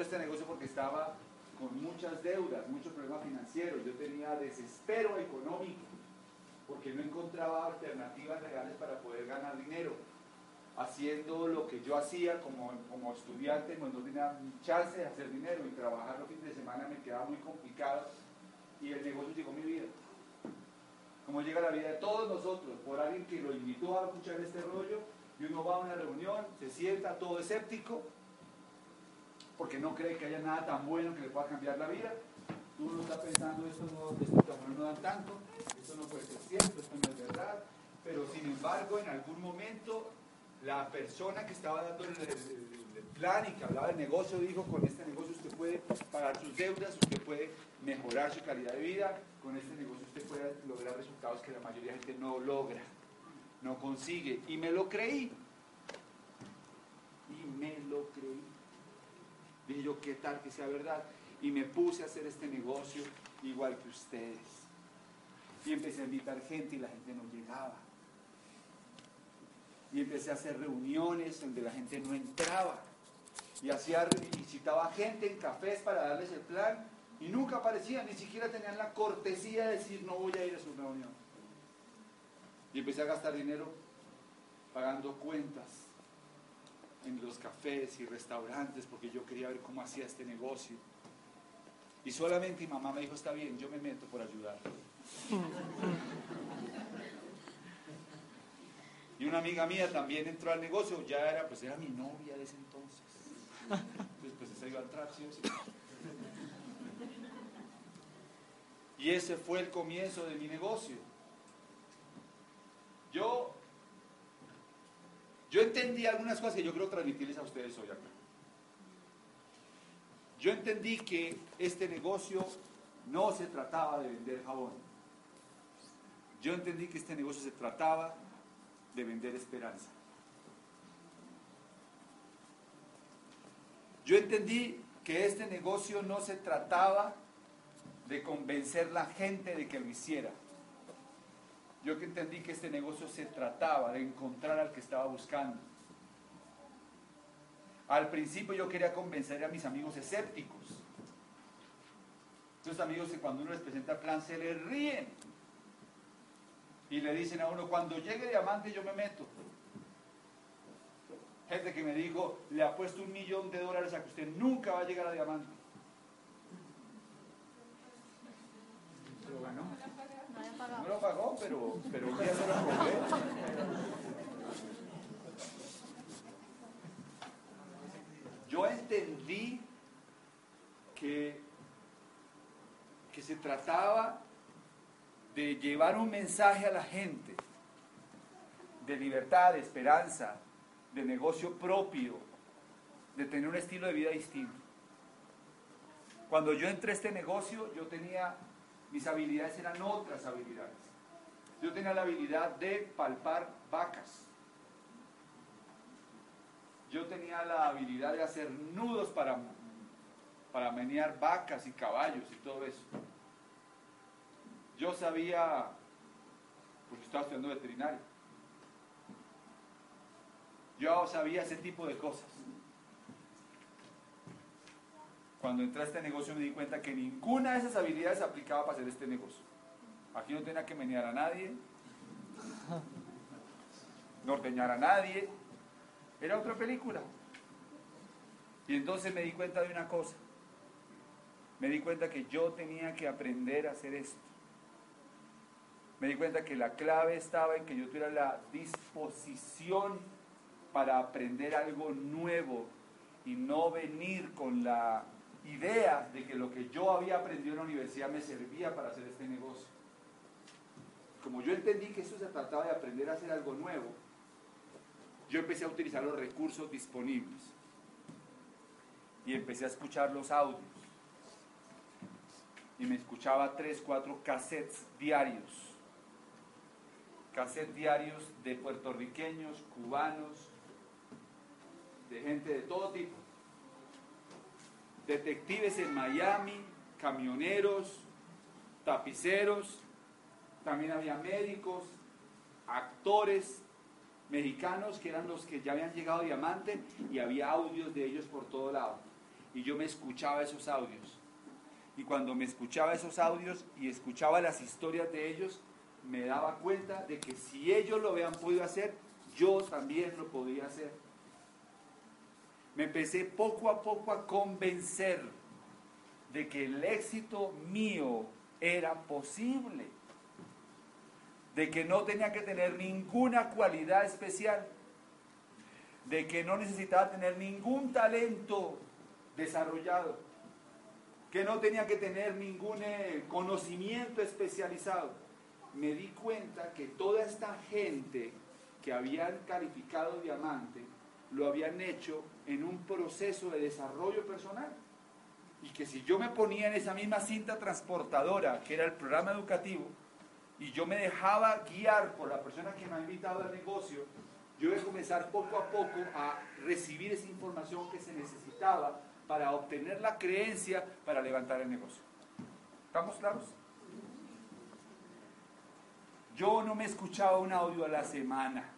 a este negocio porque estaba con muchas deudas, muchos problemas financieros. Yo tenía desespero económico porque no encontraba alternativas legales para poder ganar dinero. Haciendo lo que yo hacía como, como estudiante, cuando no tenía chance de hacer dinero y trabajar los fines de semana me quedaba muy complicado y el negocio llegó a mi vida. Como llega la vida de todos nosotros, por alguien que lo invitó a escuchar este rollo y uno va a una reunión, se sienta todo escéptico, porque no cree que haya nada tan bueno que le pueda cambiar la vida. Uno está pensando, esto no, estos camiones no dan tanto, esto no puede ser cierto, esto no es verdad. Pero sin embargo, en algún momento, la persona que estaba dando el, el- el plan y que hablaba del negocio dijo, con este negocio usted puede pagar sus deudas, usted puede mejorar su calidad de vida, con este negocio usted puede lograr resultados que la mayoría de gente no logra, no consigue. Y me lo creí. Y me lo creí. Dije yo, ¿qué tal que sea verdad? Y me puse a hacer este negocio igual que ustedes. Y empecé a invitar gente y la gente no llegaba. Y empecé a hacer reuniones donde la gente no entraba. Y hacía, y gente en cafés para darles el plan y nunca aparecían, ni siquiera tenían la cortesía de decir no voy a ir a su reunión. Y empecé a gastar dinero pagando cuentas en los cafés y restaurantes porque yo quería ver cómo hacía este negocio. Y solamente mi mamá me dijo, está bien, yo me meto por ayudar. Y una amiga mía también entró al negocio, ya era, pues era mi novia de ese entonces. Entonces, pues esa iba a entrar, sí o sí. Y ese fue el comienzo de mi negocio. Yo, yo entendí algunas cosas que yo quiero transmitirles a ustedes hoy acá. Yo entendí que este negocio no se trataba de vender jabón. Yo entendí que este negocio se trataba de vender esperanza. Yo entendí que este negocio no se trataba de convencer la gente de que lo hiciera. Yo que entendí que este negocio se trataba de encontrar al que estaba buscando. Al principio yo quería convencer a mis amigos escépticos. Esos amigos que cuando uno les presenta plan se les ríen. Y le dicen a uno, cuando llegue diamante yo me meto. Gente que me dijo, le apuesto un millón de dólares a que usted nunca va a llegar a diamante. No lo pagó, pero, pero día se lo compré. Yo entendí que, que se trataba de llevar un mensaje a la gente de libertad, de esperanza, de negocio propio, de tener un estilo de vida distinto. Cuando yo entré a este negocio, yo tenía, mis habilidades eran otras habilidades. Yo tenía la habilidad de palpar vacas. Yo tenía la habilidad de hacer nudos para, para menear vacas y caballos y todo eso. Yo sabía, porque estaba estudiando veterinario, yo sabía ese tipo de cosas. Cuando entré a este negocio me di cuenta que ninguna de esas habilidades aplicaba para hacer este negocio. Aquí no tenía que menear a nadie, no ordeñar a nadie, era otra película. Y entonces me di cuenta de una cosa, me di cuenta que yo tenía que aprender a hacer esto. Me di cuenta que la clave estaba en que yo tuviera la disposición para aprender algo nuevo y no venir con la idea de que lo que yo había aprendido en la universidad me servía para hacer este negocio. Como yo entendí que eso se trataba de aprender a hacer algo nuevo, yo empecé a utilizar los recursos disponibles y empecé a escuchar los audios. Y me escuchaba tres, cuatro cassettes diarios. Cassettes diarios de puertorriqueños, cubanos, de gente de todo tipo. Detectives en Miami, camioneros, tapiceros, también había médicos, actores mexicanos que eran los que ya habían llegado a Diamante y había audios de ellos por todo lado. Y yo me escuchaba esos audios. Y cuando me escuchaba esos audios y escuchaba las historias de ellos, me daba cuenta de que si ellos lo habían podido hacer, yo también lo podía hacer. Me empecé poco a poco a convencer de que el éxito mío era posible de que no tenía que tener ninguna cualidad especial, de que no necesitaba tener ningún talento desarrollado, que no tenía que tener ningún eh, conocimiento especializado. Me di cuenta que toda esta gente que habían calificado diamante lo habían hecho en un proceso de desarrollo personal. Y que si yo me ponía en esa misma cinta transportadora, que era el programa educativo, y yo me dejaba guiar por la persona que me ha invitado al negocio, yo iba a comenzar poco a poco a recibir esa información que se necesitaba para obtener la creencia para levantar el negocio. ¿Estamos claros? Yo no me escuchaba un audio a la semana.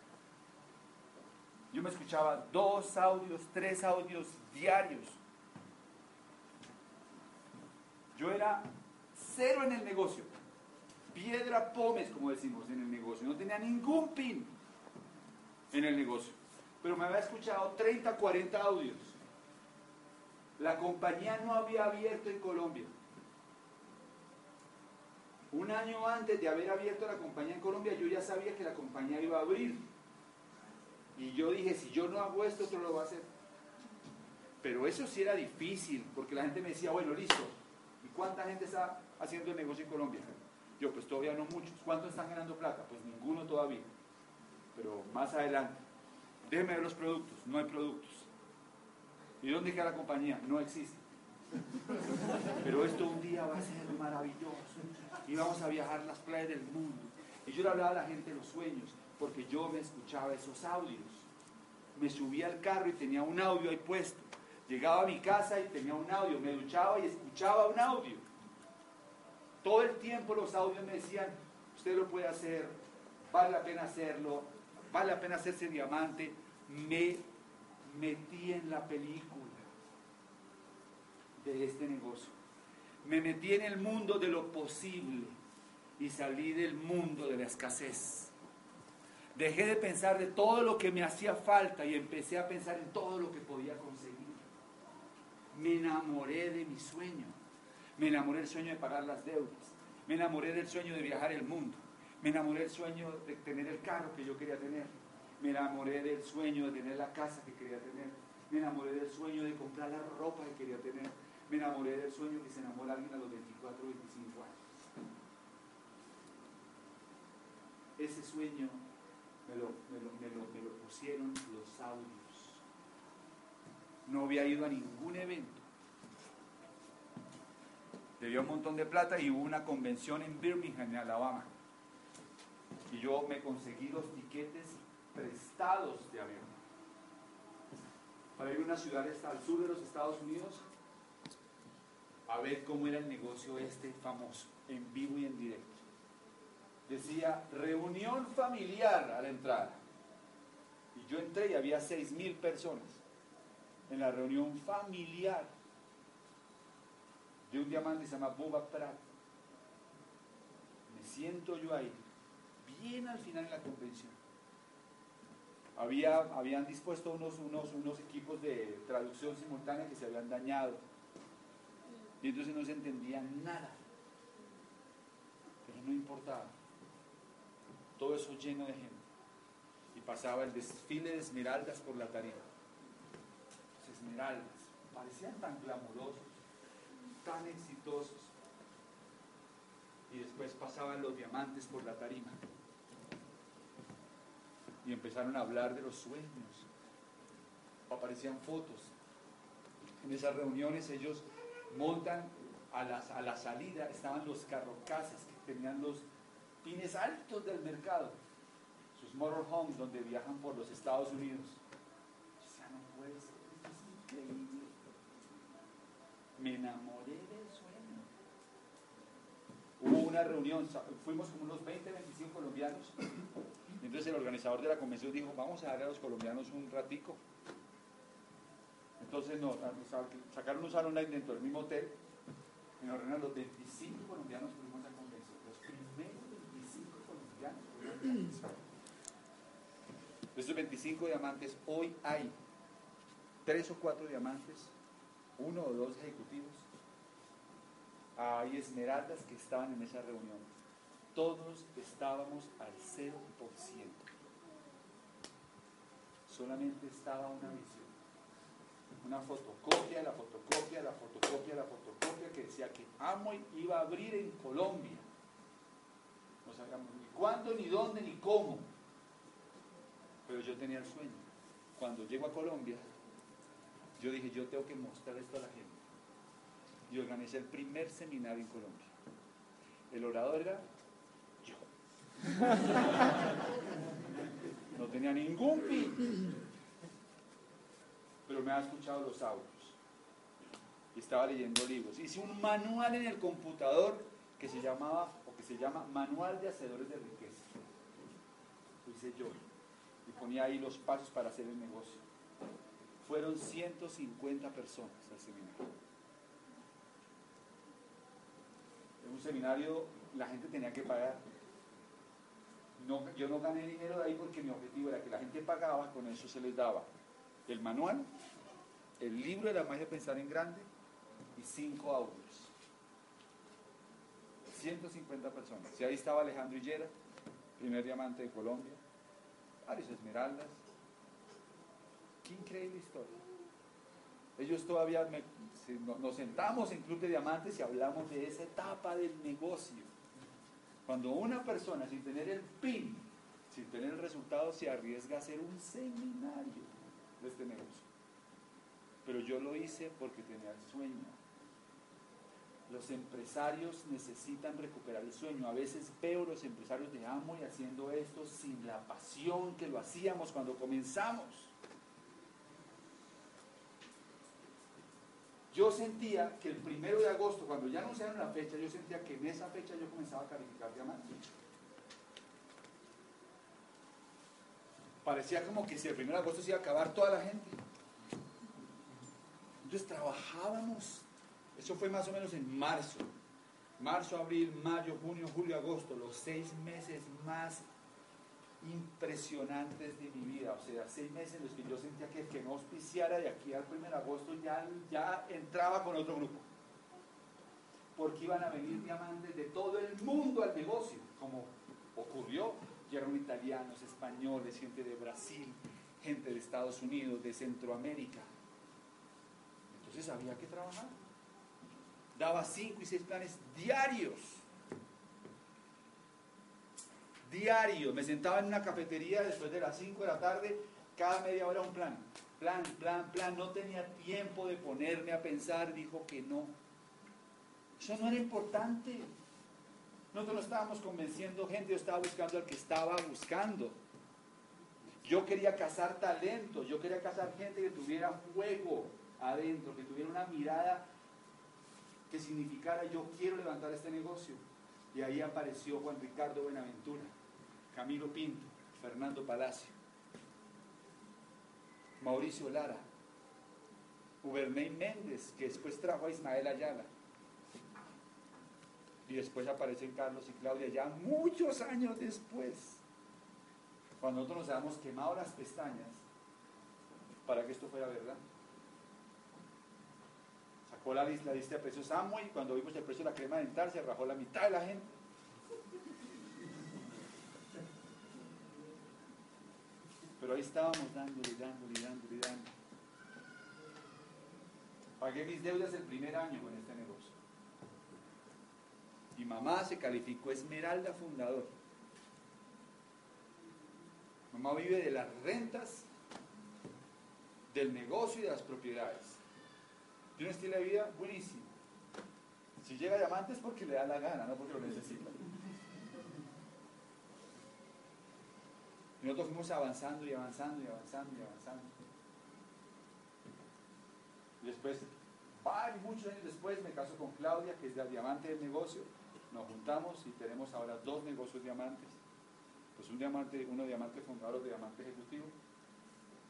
Yo me escuchaba dos audios, tres audios diarios. Yo era cero en el negocio piedra pomes, como decimos en el negocio. No tenía ningún pin en el negocio. Pero me había escuchado 30, 40 audios. La compañía no había abierto en Colombia. Un año antes de haber abierto la compañía en Colombia, yo ya sabía que la compañía iba a abrir. Y yo dije, si yo no hago esto, otro lo va a hacer. Pero eso sí era difícil, porque la gente me decía, bueno, listo. ¿Y cuánta gente está haciendo el negocio en Colombia? Yo, pues todavía no muchos. ¿Cuántos están ganando plata? Pues ninguno todavía. Pero más adelante. Déjeme ver los productos. No hay productos. ¿Y dónde queda la compañía? No existe. Pero esto un día va a ser maravilloso. Y vamos a viajar las playas del mundo. Y yo le hablaba a la gente de los sueños, porque yo me escuchaba esos audios. Me subía al carro y tenía un audio ahí puesto. Llegaba a mi casa y tenía un audio. Me duchaba y escuchaba un audio. Todo el tiempo los audios me decían, usted lo puede hacer, vale la pena hacerlo, vale la pena hacerse diamante. Me metí en la película de este negocio. Me metí en el mundo de lo posible y salí del mundo de la escasez. Dejé de pensar de todo lo que me hacía falta y empecé a pensar en todo lo que podía conseguir. Me enamoré de mi sueño. Me enamoré del sueño de pagar las deudas. Me enamoré del sueño de viajar el mundo. Me enamoré del sueño de tener el carro que yo quería tener. Me enamoré del sueño de tener la casa que quería tener. Me enamoré del sueño de comprar la ropa que quería tener. Me enamoré del sueño que se enamora alguien a los 24 o 25 años. Ese sueño me lo, me lo pusieron los audios. No había ido a ningún evento dio un montón de plata y hubo una convención en Birmingham, en Alabama. Y yo me conseguí los tiquetes prestados de avión para ir a una ciudad al sur de los Estados Unidos a ver cómo era el negocio este famoso, en vivo y en directo. Decía reunión familiar a la entrada. Y yo entré y había seis mil personas en la reunión familiar de un diamante que se llama Boba Pratt. Me siento yo ahí, bien al final de la convención. Había, habían dispuesto unos, unos equipos de traducción simultánea que se habían dañado. Y entonces no se entendía nada. Pero no importaba. Todo eso lleno de gente. Y pasaba el desfile de esmeraldas por la tarima. Esmeraldas. Parecían tan glamurosos tan exitosos. Y después pasaban los diamantes por la tarima. Y empezaron a hablar de los sueños. Aparecían fotos. En esas reuniones ellos montan a la, a la salida, estaban los carrocasas que tenían los pines altos del mercado, sus motorhomes donde viajan por los Estados Unidos. Ya no puede ser, esto es increíble. Me enamoré del sueño. Hubo una reunión, fuimos como unos 20, 25 colombianos. Entonces el organizador de la convención dijo, vamos a darle a los colombianos un ratico. Entonces nos, sacaron un salón dentro del mismo hotel y nos reunieron los 25 colombianos fuimos a convención. Los primeros 25 colombianos fuimos a convención. De estos 25 diamantes, hoy hay tres o cuatro diamantes, uno o dos ejecutivos. Hay esmeraldas que estaban en esa reunión. Todos estábamos al 0%. Solamente estaba una visión una fotocopia, la fotocopia, la fotocopia, la fotocopia que decía que Amway iba a abrir en Colombia. No sabíamos ni cuándo, ni dónde, ni cómo. Pero yo tenía el sueño. Cuando llego a Colombia, yo dije, yo tengo que mostrar esto a la gente. Y organicé el primer seminario en Colombia. El orador era yo. No tenía ningún fin pero me ha escuchado los audios. Y estaba leyendo libros. Hice un manual en el computador que se llamaba, se llama Manual de Hacedores de Riqueza. Lo hice yo. Y ponía ahí los pasos para hacer el negocio. Fueron 150 personas al seminario. En un seminario la gente tenía que pagar. Yo no gané dinero de ahí porque mi objetivo era que la gente pagaba, con eso se les daba el manual, el libro de la magia de pensar en grande y cinco audios. 150 personas. Y ahí estaba Alejandro Hillera, primer diamante de Colombia, varios esmeraldas. Qué increíble historia. Ellos todavía nos sentamos en Club de Diamantes y hablamos de esa etapa del negocio. Cuando una persona sin tener el PIN, sin tener el resultado, se arriesga a hacer un seminario de este negocio. Pero yo lo hice porque tenía el sueño. Los empresarios necesitan recuperar el sueño. A veces veo los empresarios de y haciendo esto sin la pasión que lo hacíamos cuando comenzamos. Yo sentía que el primero de agosto, cuando ya anunciaron la fecha, yo sentía que en esa fecha yo comenzaba a calificar diamantes. parecía como que si el 1 de agosto se iba a acabar toda la gente. Entonces trabajábamos, eso fue más o menos en marzo, marzo, abril, mayo, junio, julio, agosto, los seis meses más impresionantes de mi vida, o sea, seis meses en los que yo sentía que el que no auspiciara de aquí al 1 de agosto ya, ya entraba con otro grupo, porque iban a venir diamantes de todo el mundo al negocio, como ocurrió. Llegaron italianos, españoles, gente de Brasil, gente de Estados Unidos, de Centroamérica. Entonces había que trabajar. Daba cinco y seis planes diarios. Diario. Me sentaba en una cafetería después de las cinco de la tarde, cada media hora un plan. Plan, plan, plan. No tenía tiempo de ponerme a pensar, dijo que no. Eso no era importante. Nosotros no estábamos convenciendo gente, yo estaba buscando al que estaba buscando. Yo quería cazar talento, yo quería cazar gente que tuviera fuego adentro, que tuviera una mirada que significara yo quiero levantar este negocio. Y ahí apareció Juan Ricardo Buenaventura, Camilo Pinto, Fernando Palacio, Mauricio Lara, Uberney Méndez, que después trajo a Ismael Ayala, y después aparecen Carlos y Claudia ya muchos años después, cuando nosotros nos habíamos quemado las pestañas para que esto fuera verdad. Sacó la, lista de precios Amway, cuando vimos el precio de la crema dental se rajó la mitad de la gente. Pero ahí estábamos dándole, dándole, dándole, dándole. Pagué mis deudas el primer año con este negocio. Mi mamá se calificó Esmeralda Fundador. mamá vive de las rentas, del negocio y de las propiedades. Tiene un estilo de vida buenísimo. Si llega a diamantes porque le da la gana, no porque lo necesita. Y nosotros fuimos avanzando y avanzando y avanzando y avanzando. Y después, varios, muchos años después, me caso con Claudia, que es la diamante del negocio. Nos juntamos y tenemos ahora dos negocios diamantes. Pues un diamante, uno diamante fundador, otro diamante ejecutivo.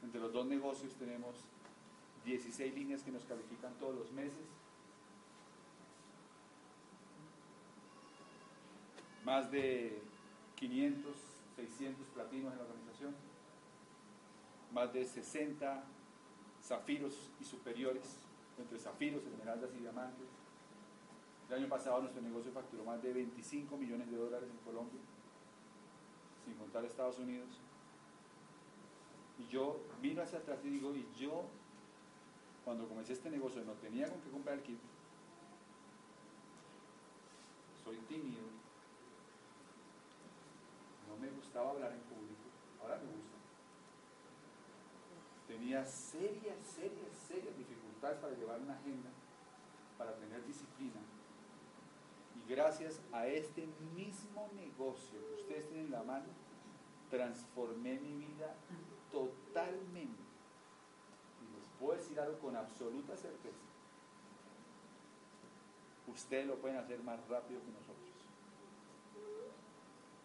Entre los dos negocios tenemos 16 líneas que nos califican todos los meses. Más de 500, 600 platinos en la organización. Más de 60 zafiros y superiores, entre zafiros, esmeraldas y diamantes. El año pasado nuestro negocio facturó más de 25 millones de dólares en Colombia, sin contar Estados Unidos. Y yo miro hacia atrás y digo, y yo, cuando comencé este negocio, no tenía con qué comprar el kit. Soy tímido. No me gustaba hablar en público. Ahora me gusta. Tenía serias, serias, serias dificultades para llevar una agenda, para tener disciplina. Y gracias a este mismo negocio que ustedes tienen en la mano, transformé mi vida totalmente. Puedo decir algo con absoluta certeza. Ustedes lo pueden hacer más rápido que nosotros.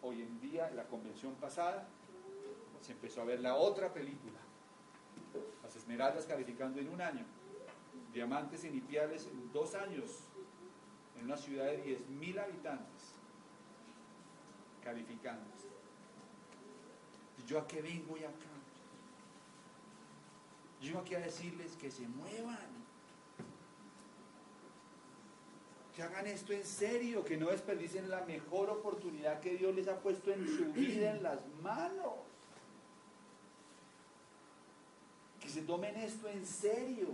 Hoy en día, en la convención pasada, se empezó a ver la otra película. Las esmeraldas calificando en un año. Diamantes inipiales en dos años. En una ciudad de 10.000 habitantes. Calificándose. ¿Yo a qué vengo y acá? Yo aquí a decirles que se muevan. Que hagan esto en serio, que no desperdicien la mejor oportunidad que Dios les ha puesto en su vida en las manos. Que se tomen esto en serio.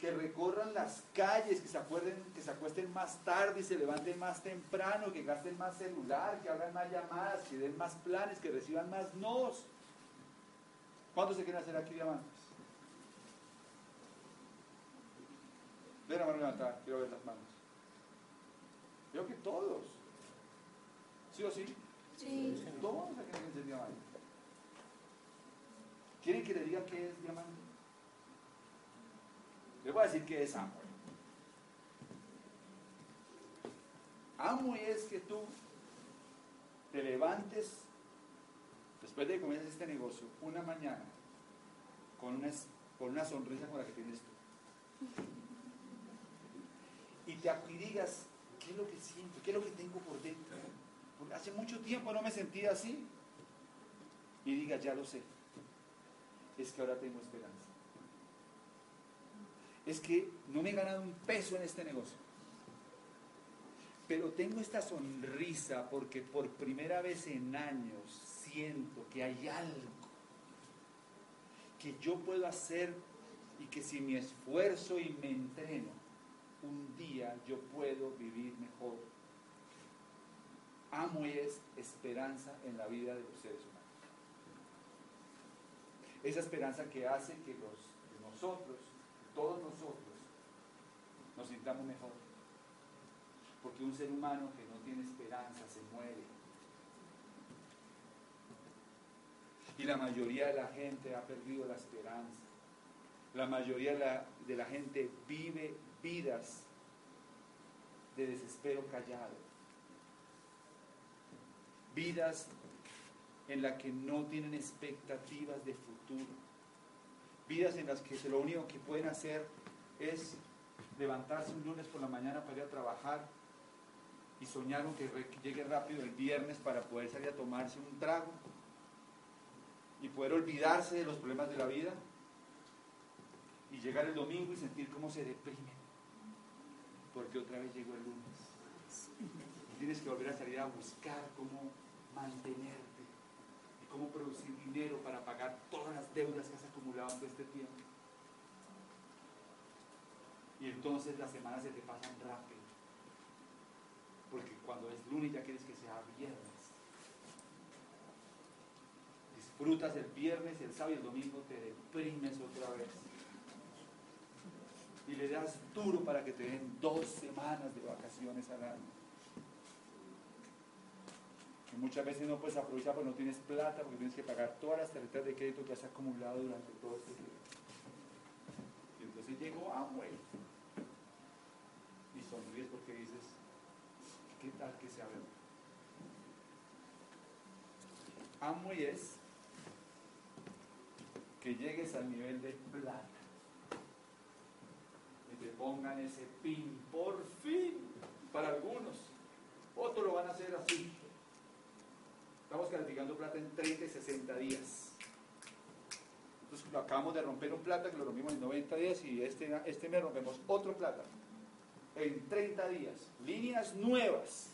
Que recorran las calles, que se acuerden, que se acuesten más tarde y se levanten más temprano, que gasten más celular, que hagan más llamadas, que den más planes, que reciban más nos. ¿Cuántos se quieren hacer aquí diamantes? Den la mano levantada, quiero ver las manos. Veo que todos. ¿Sí o sí? Sí. Todos aquí quieren ser diamantes. ¿Quieren que le diga qué es diamante? Les voy a decir qué es amo. Amo es que tú te levantes después de que comiences este negocio una mañana con una, con una sonrisa como la que tienes tú. Y te y digas, ¿qué es lo que siento? ¿Qué es lo que tengo por dentro? Porque hace mucho tiempo no me sentía así. Y digas, ya lo sé. Es que ahora tengo esperanza. Es que no me he ganado un peso en este negocio. Pero tengo esta sonrisa porque por primera vez en años siento que hay algo que yo puedo hacer y que si me esfuerzo y me entreno, un día yo puedo vivir mejor. Amo es esperanza en la vida de los seres humanos. Esa esperanza que hace que, los, nosotros, todos nosotros, nos sintamos mejor. Porque un ser humano que no tiene esperanza se muere. Y la mayoría de la gente ha perdido la esperanza. La mayoría de la, de la gente vive vidas de desespero callado. Vidas en las que no tienen expectativas de futuro. Vidas en las que lo único que pueden hacer es levantarse un lunes por la mañana para ir a trabajar y soñaron que llegue rápido el viernes para poder salir a tomarse un trago y poder olvidarse de los problemas de la vida y llegar el domingo y sentir cómo se deprimen porque otra vez llegó el lunes. Y tienes que volver a salir a buscar cómo mantenerte y cómo producir dinero para pagar todas las deudas que has acumulado en todo este tiempo. Y entonces las semanas se te pasan rápido. Porque cuando es lunes ya quieres que sea viernes disfrutas el viernes, el sábado y el domingo te deprimes otra vez. Y le das duro para que te den dos semanas de vacaciones al año. Y muchas veces no puedes aprovechar porque no tienes plata, porque tienes que pagar todas las tarjetas de crédito que has acumulado durante todo este tiempo. Y entonces llegó Amway. Y sonríes porque dices, ¿qué tal que sea verdad? Amway es que llegues al nivel de plata. Y te pongan ese pin, por fin, para algunos. Otros lo van a hacer así. Estamos calificando plata en 30 y 60 días. Entonces acabamos de romper un plata que lo rompimos en 90 días y este, este mes rompemos otro plata en 30 días. Líneas nuevas.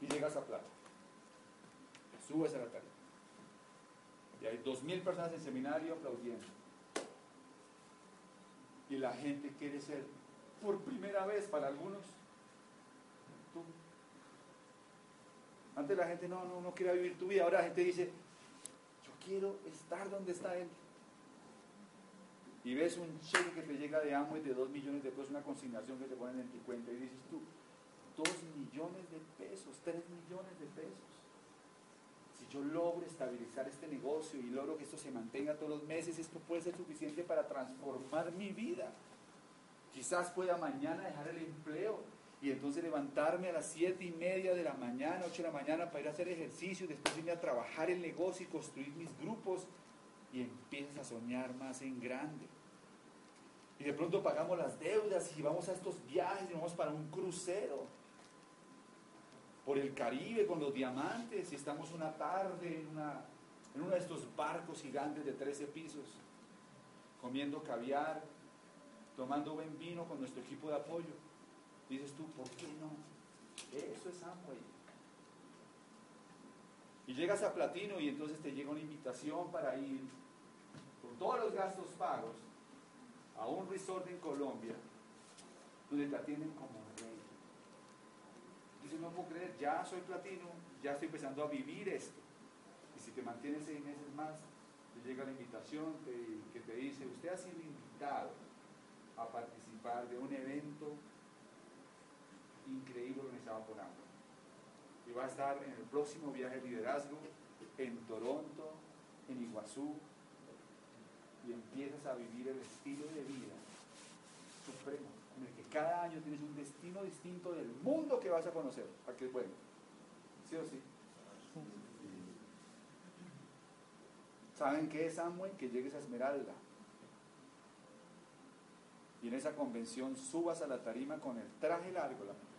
Y llegas a plata. Subes a la tarde. Y hay 2.000 personas en seminario aplaudiendo. Y la gente quiere ser, por primera vez para algunos, tú. Antes la gente no, no, no quería vivir tu vida, ahora la gente dice, yo quiero estar donde está él. Y ves un cheque que te llega de amo y de 2 millones de pesos, una consignación que te ponen en tu cuenta y dices tú, 2 millones de pesos, 3 millones de pesos yo logro estabilizar este negocio y logro que esto se mantenga todos los meses, esto puede ser suficiente para transformar mi vida. Quizás pueda mañana dejar el empleo y entonces levantarme a las siete y media de la mañana, 8 de la mañana para ir a hacer ejercicio, y después irme a trabajar el negocio y construir mis grupos y empiezas a soñar más en grande. Y de pronto pagamos las deudas y vamos a estos viajes y vamos para un crucero por el Caribe con los diamantes y estamos una tarde en, una, en uno de estos barcos gigantes de 13 pisos, comiendo caviar, tomando buen vino con nuestro equipo de apoyo. Dices tú, ¿por qué no? Eso es Amway. Y llegas a Platino y entonces te llega una invitación para ir con todos los gastos pagos a un resort en Colombia donde te atienden como no puedo creer, ya soy platino, ya estoy empezando a vivir esto. Y si te mantienes seis meses más, te llega la invitación que te dice, usted ha sido invitado a participar de un evento increíble organizado por AMBO. Y va a estar en el próximo viaje de liderazgo en Toronto, en Iguazú, y empiezas a vivir el estilo de vida supremo cada año tienes un destino distinto del mundo que vas a conocer. ¿A qué es bueno? ¿Sí o sí? ¿Saben qué es Amway? Que llegues a Esmeralda. Y en esa convención subas a la tarima con el traje largo, la mujer.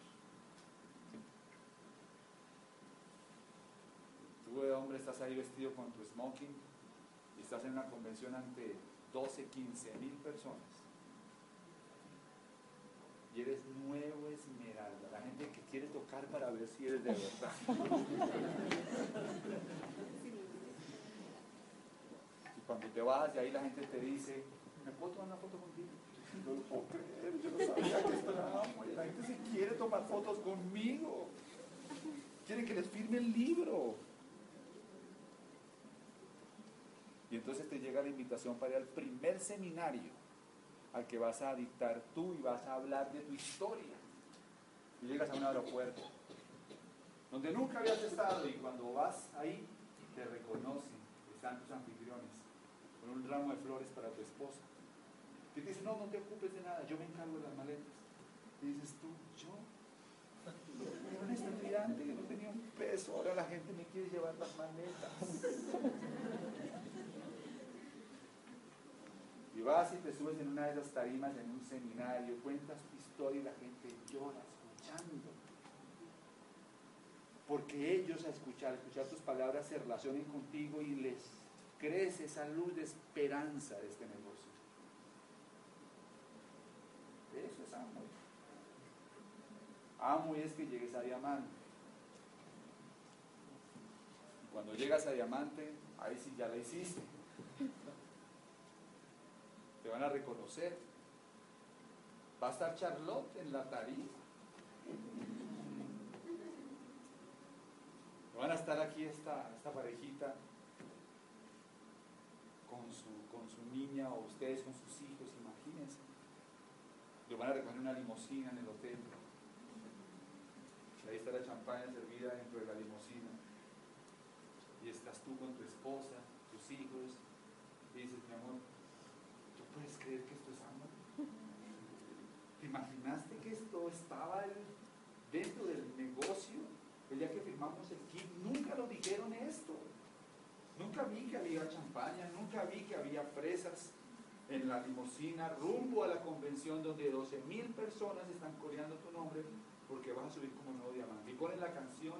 Tú de hombre estás ahí vestido con tu smoking y estás en una convención ante 12, 15 mil personas y eres nuevo esmeralda, la gente que quiere tocar para ver si eres de verdad. y cuando te vas de ahí la gente te dice, ¿me puedo tomar una foto contigo? No lo puedo creer, yo no sabía que esto era La gente se quiere tomar fotos conmigo. Quieren que les firme el libro. Y entonces te llega la invitación para ir al primer seminario al que vas a dictar tú y vas a hablar de tu historia. Y llegas a un aeropuerto donde nunca habías estado y cuando vas ahí te reconocen, están tus anfitriones con un ramo de flores para tu esposa. Y te dicen, no, no te ocupes de nada, yo me encargo de las maletas. Y dices tú, yo, era un estudiante que no tenía un peso, ahora la gente me quiere llevar las maletas. Y vas y te subes en una de esas tarimas en un seminario, cuentas tu historia y la gente llora escuchando. Porque ellos a escuchar, escuchar tus palabras se relacionen contigo y les crece esa luz de esperanza de este negocio. Eso es amo. Amo y es que llegues a diamante. Cuando llegas a diamante, ahí sí ya la hiciste te van a reconocer. Va a estar Charlotte en la tarifa. Van a estar aquí esta, esta parejita con su, con su niña o ustedes con sus hijos, imagínense. Lo van a recoger una limusina en el hotel. Ahí está la champaña servida dentro de la limusina. Y estás tú con tu esposa, tus hijos, y dices, mi amor, ¿tú puedes creer que esto es amor? ¿Te estaba dentro del negocio? El día que firmamos el kit, nunca lo dijeron esto. Nunca vi que había champaña, nunca vi que había fresas en la limusina rumbo a la convención donde 12 mil personas están coreando tu nombre porque vas a subir como nuevo diamante. Y ponen la canción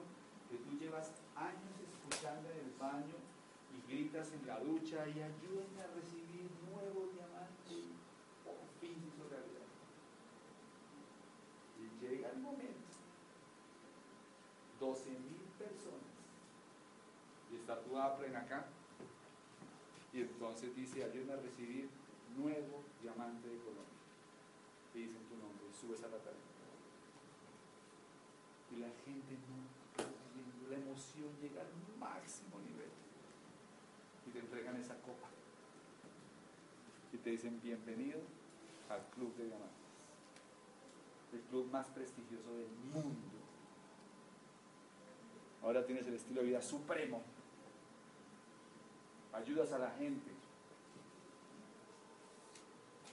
que tú llevas años escuchando en el baño y gritas en la ducha y ayúdenme a recibir nuevo diamante. Y por fin hizo realidad. Y llega el momento. 12 mil personas. Apren acá. Y entonces dice, ayúdenme a recibir nuevo diamante de Colombia. Y dicen tu nombre, subes a la tarima. Y la gente la emoción llega al máximo nivel y te entregan esa copa. Y te dicen bienvenido al Club de Diamantes, el club más prestigioso del mundo. Ahora tienes el estilo de vida supremo. Ayudas a la gente.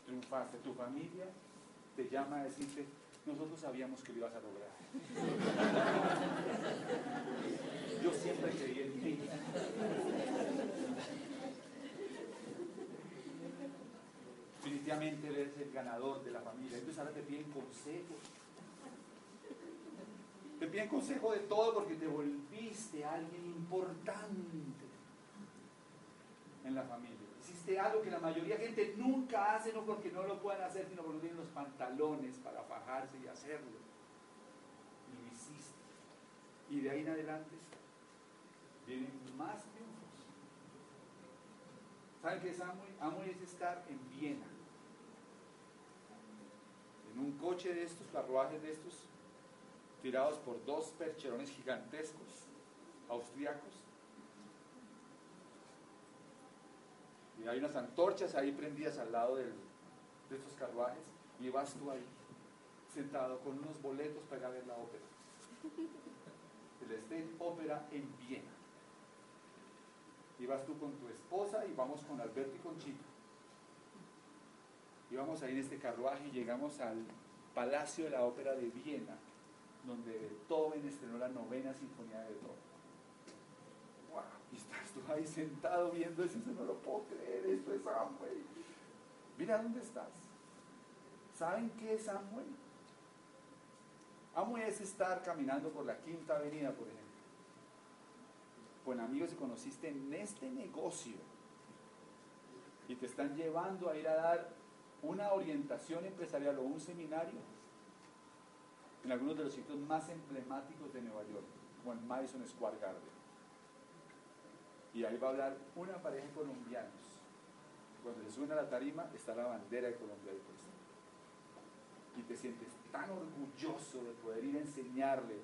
Triunfaste. Tu familia te llama a decirte, nosotros sabíamos que lo ibas a lograr. Yo siempre creí en ti. Definitivamente eres el ganador de la familia. Entonces ahora te piden consejo. Te piden consejo de todo porque te volviste alguien importante en la familia. Hiciste algo que la mayoría de gente nunca hace, no porque no lo puedan hacer, sino porque no tienen los pantalones para fajarse y hacerlo. Y lo hiciste. Y de ahí en adelante vienen más triunfos. ¿Saben qué es Amway? Amway es estar en Viena. En un coche de estos, carruajes de estos, tirados por dos percherones gigantescos, austriacos. Y hay unas antorchas ahí prendidas al lado de estos carruajes y vas tú ahí, sentado con unos boletos para ir a ver la ópera. El State Ópera en Viena. Y vas tú con tu esposa y vamos con Alberto y con Chico. Y vamos ahí en este carruaje y llegamos al Palacio de la Ópera de Viena, donde Beethoven estrenó la novena sinfonía de Beethoven. ¡Wow! Y estás tú ahí sentado viendo eso, no lo puedo creer, esto es Amway. Mira dónde estás. ¿Saben qué es Amway? Amway es estar caminando por la Quinta Avenida, por ejemplo. Con amigos que conociste en este negocio y te están llevando a ir a dar una orientación empresarial o un seminario en algunos de los sitios más emblemáticos de Nueva York, como el Madison Square Garden. Y ahí va a hablar una pareja de colombianos. Cuando se suena a la tarima está la bandera de Colombia. Y te sientes tan orgulloso de poder ir a enseñarle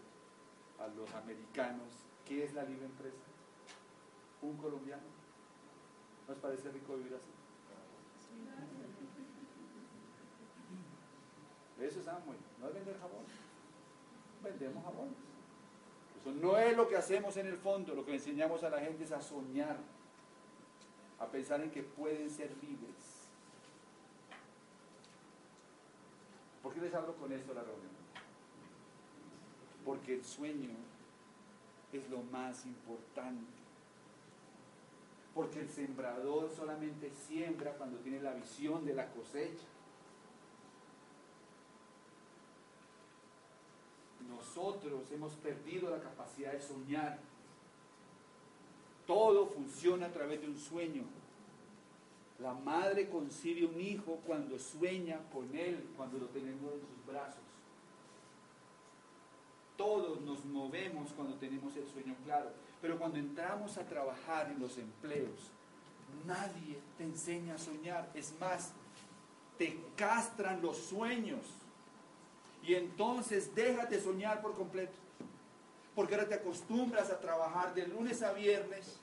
a los americanos qué es la libre empresa. Un colombiano. ¿No os parece rico vivir así? Eso es Amway, no es vender jabón. Vendemos jabones. No es lo que hacemos en el fondo, lo que enseñamos a la gente es a soñar, a pensar en que pueden ser libres. ¿Por qué les hablo con esto la reunión? Porque el sueño es lo más importante. Porque el sembrador solamente siembra cuando tiene la visión de la cosecha. Nosotros hemos perdido la capacidad de soñar. Todo funciona a través de un sueño. La madre concibe un hijo cuando sueña con él, cuando lo tenemos en sus brazos. Todos nos movemos cuando tenemos el sueño claro, pero cuando entramos a trabajar en los empleos, nadie te enseña a soñar. Es más, te castran los sueños y entonces déjate soñar por completo. Porque ahora te acostumbras a trabajar de lunes a viernes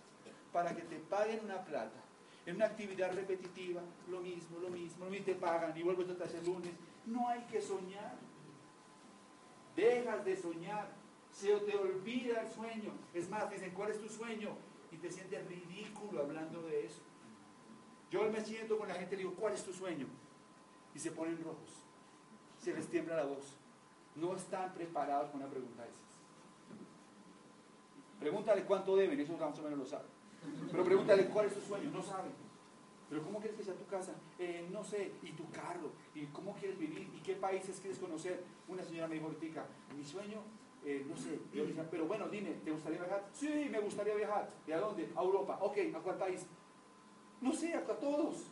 para que te paguen una plata. En una actividad repetitiva, lo mismo, lo mismo, lo mismo, te pagan y vuelves otra vez el lunes. No hay que soñar. Dejas de soñar. Se te olvida el sueño. Es más, dicen, ¿cuál es tu sueño? Y te sientes ridículo hablando de eso. Yo me siento con la gente y digo, ¿cuál es tu sueño? Y se ponen rojos. Se les tiembla la voz. No están preparados con una pregunta de esas. Pregúntale cuánto deben, eso más o menos lo saben. Pero pregúntale cuál es tu sueño, no saben. Pero ¿cómo quieres que sea tu casa? Eh, no sé, y tu carro, y cómo quieres vivir, y qué países quieres conocer. Una señora me dijo ahorita, mi sueño, eh, no sé, yo dije, pero bueno, dime, ¿te gustaría viajar? Sí, me gustaría viajar. ¿Y a dónde? A Europa. Ok, ¿a cuál país? No sé, a todos.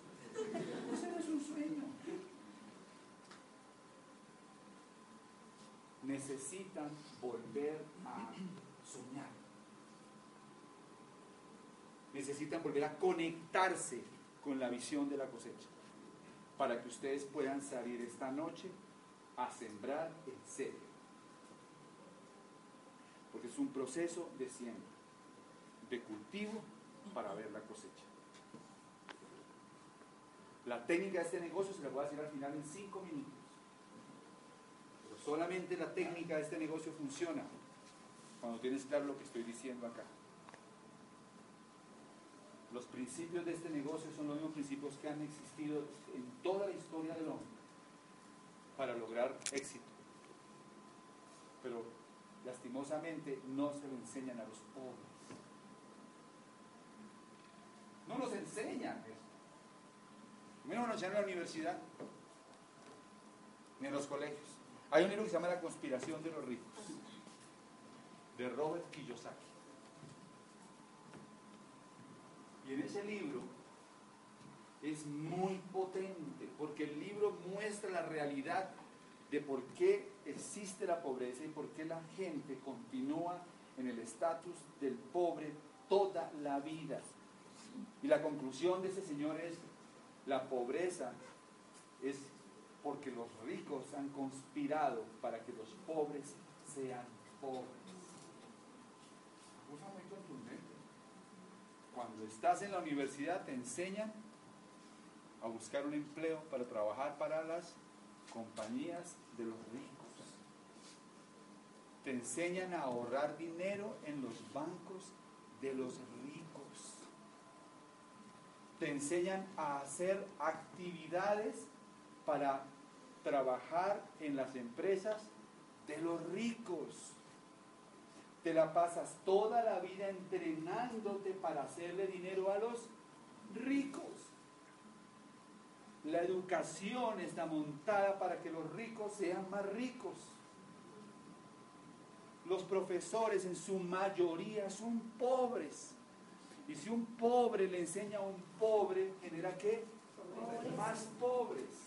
Ese no es un sueño. Necesitan volver a soñar. Necesitan volver a conectarse con la visión de la cosecha. Para que ustedes puedan salir esta noche a sembrar en serio. Porque es un proceso de siembra, de cultivo para ver la cosecha. La técnica de este negocio se la voy a decir al final en cinco minutos. Solamente la técnica de este negocio funciona cuando tienes claro lo que estoy diciendo acá. Los principios de este negocio son los mismos principios que han existido en toda la historia del hombre para lograr éxito. Pero lastimosamente no se lo enseñan a los pobres. No los enseñan Menos nos en la universidad, ni en los colegios. Hay un libro que se llama La conspiración de los ricos, de Robert Kiyosaki. Y en ese libro es muy potente, porque el libro muestra la realidad de por qué existe la pobreza y por qué la gente continúa en el estatus del pobre toda la vida. Y la conclusión de ese señor es la pobreza es porque los ricos han conspirado para que los pobres sean pobres. Cosa muy contundente. Cuando estás en la universidad te enseñan a buscar un empleo para trabajar para las compañías de los ricos. Te enseñan a ahorrar dinero en los bancos de los ricos te enseñan a hacer actividades para trabajar en las empresas de los ricos. Te la pasas toda la vida entrenándote para hacerle dinero a los ricos. La educación está montada para que los ricos sean más ricos. Los profesores en su mayoría son pobres. Y si un pobre le enseña a un pobre, genera qué? Más pobres.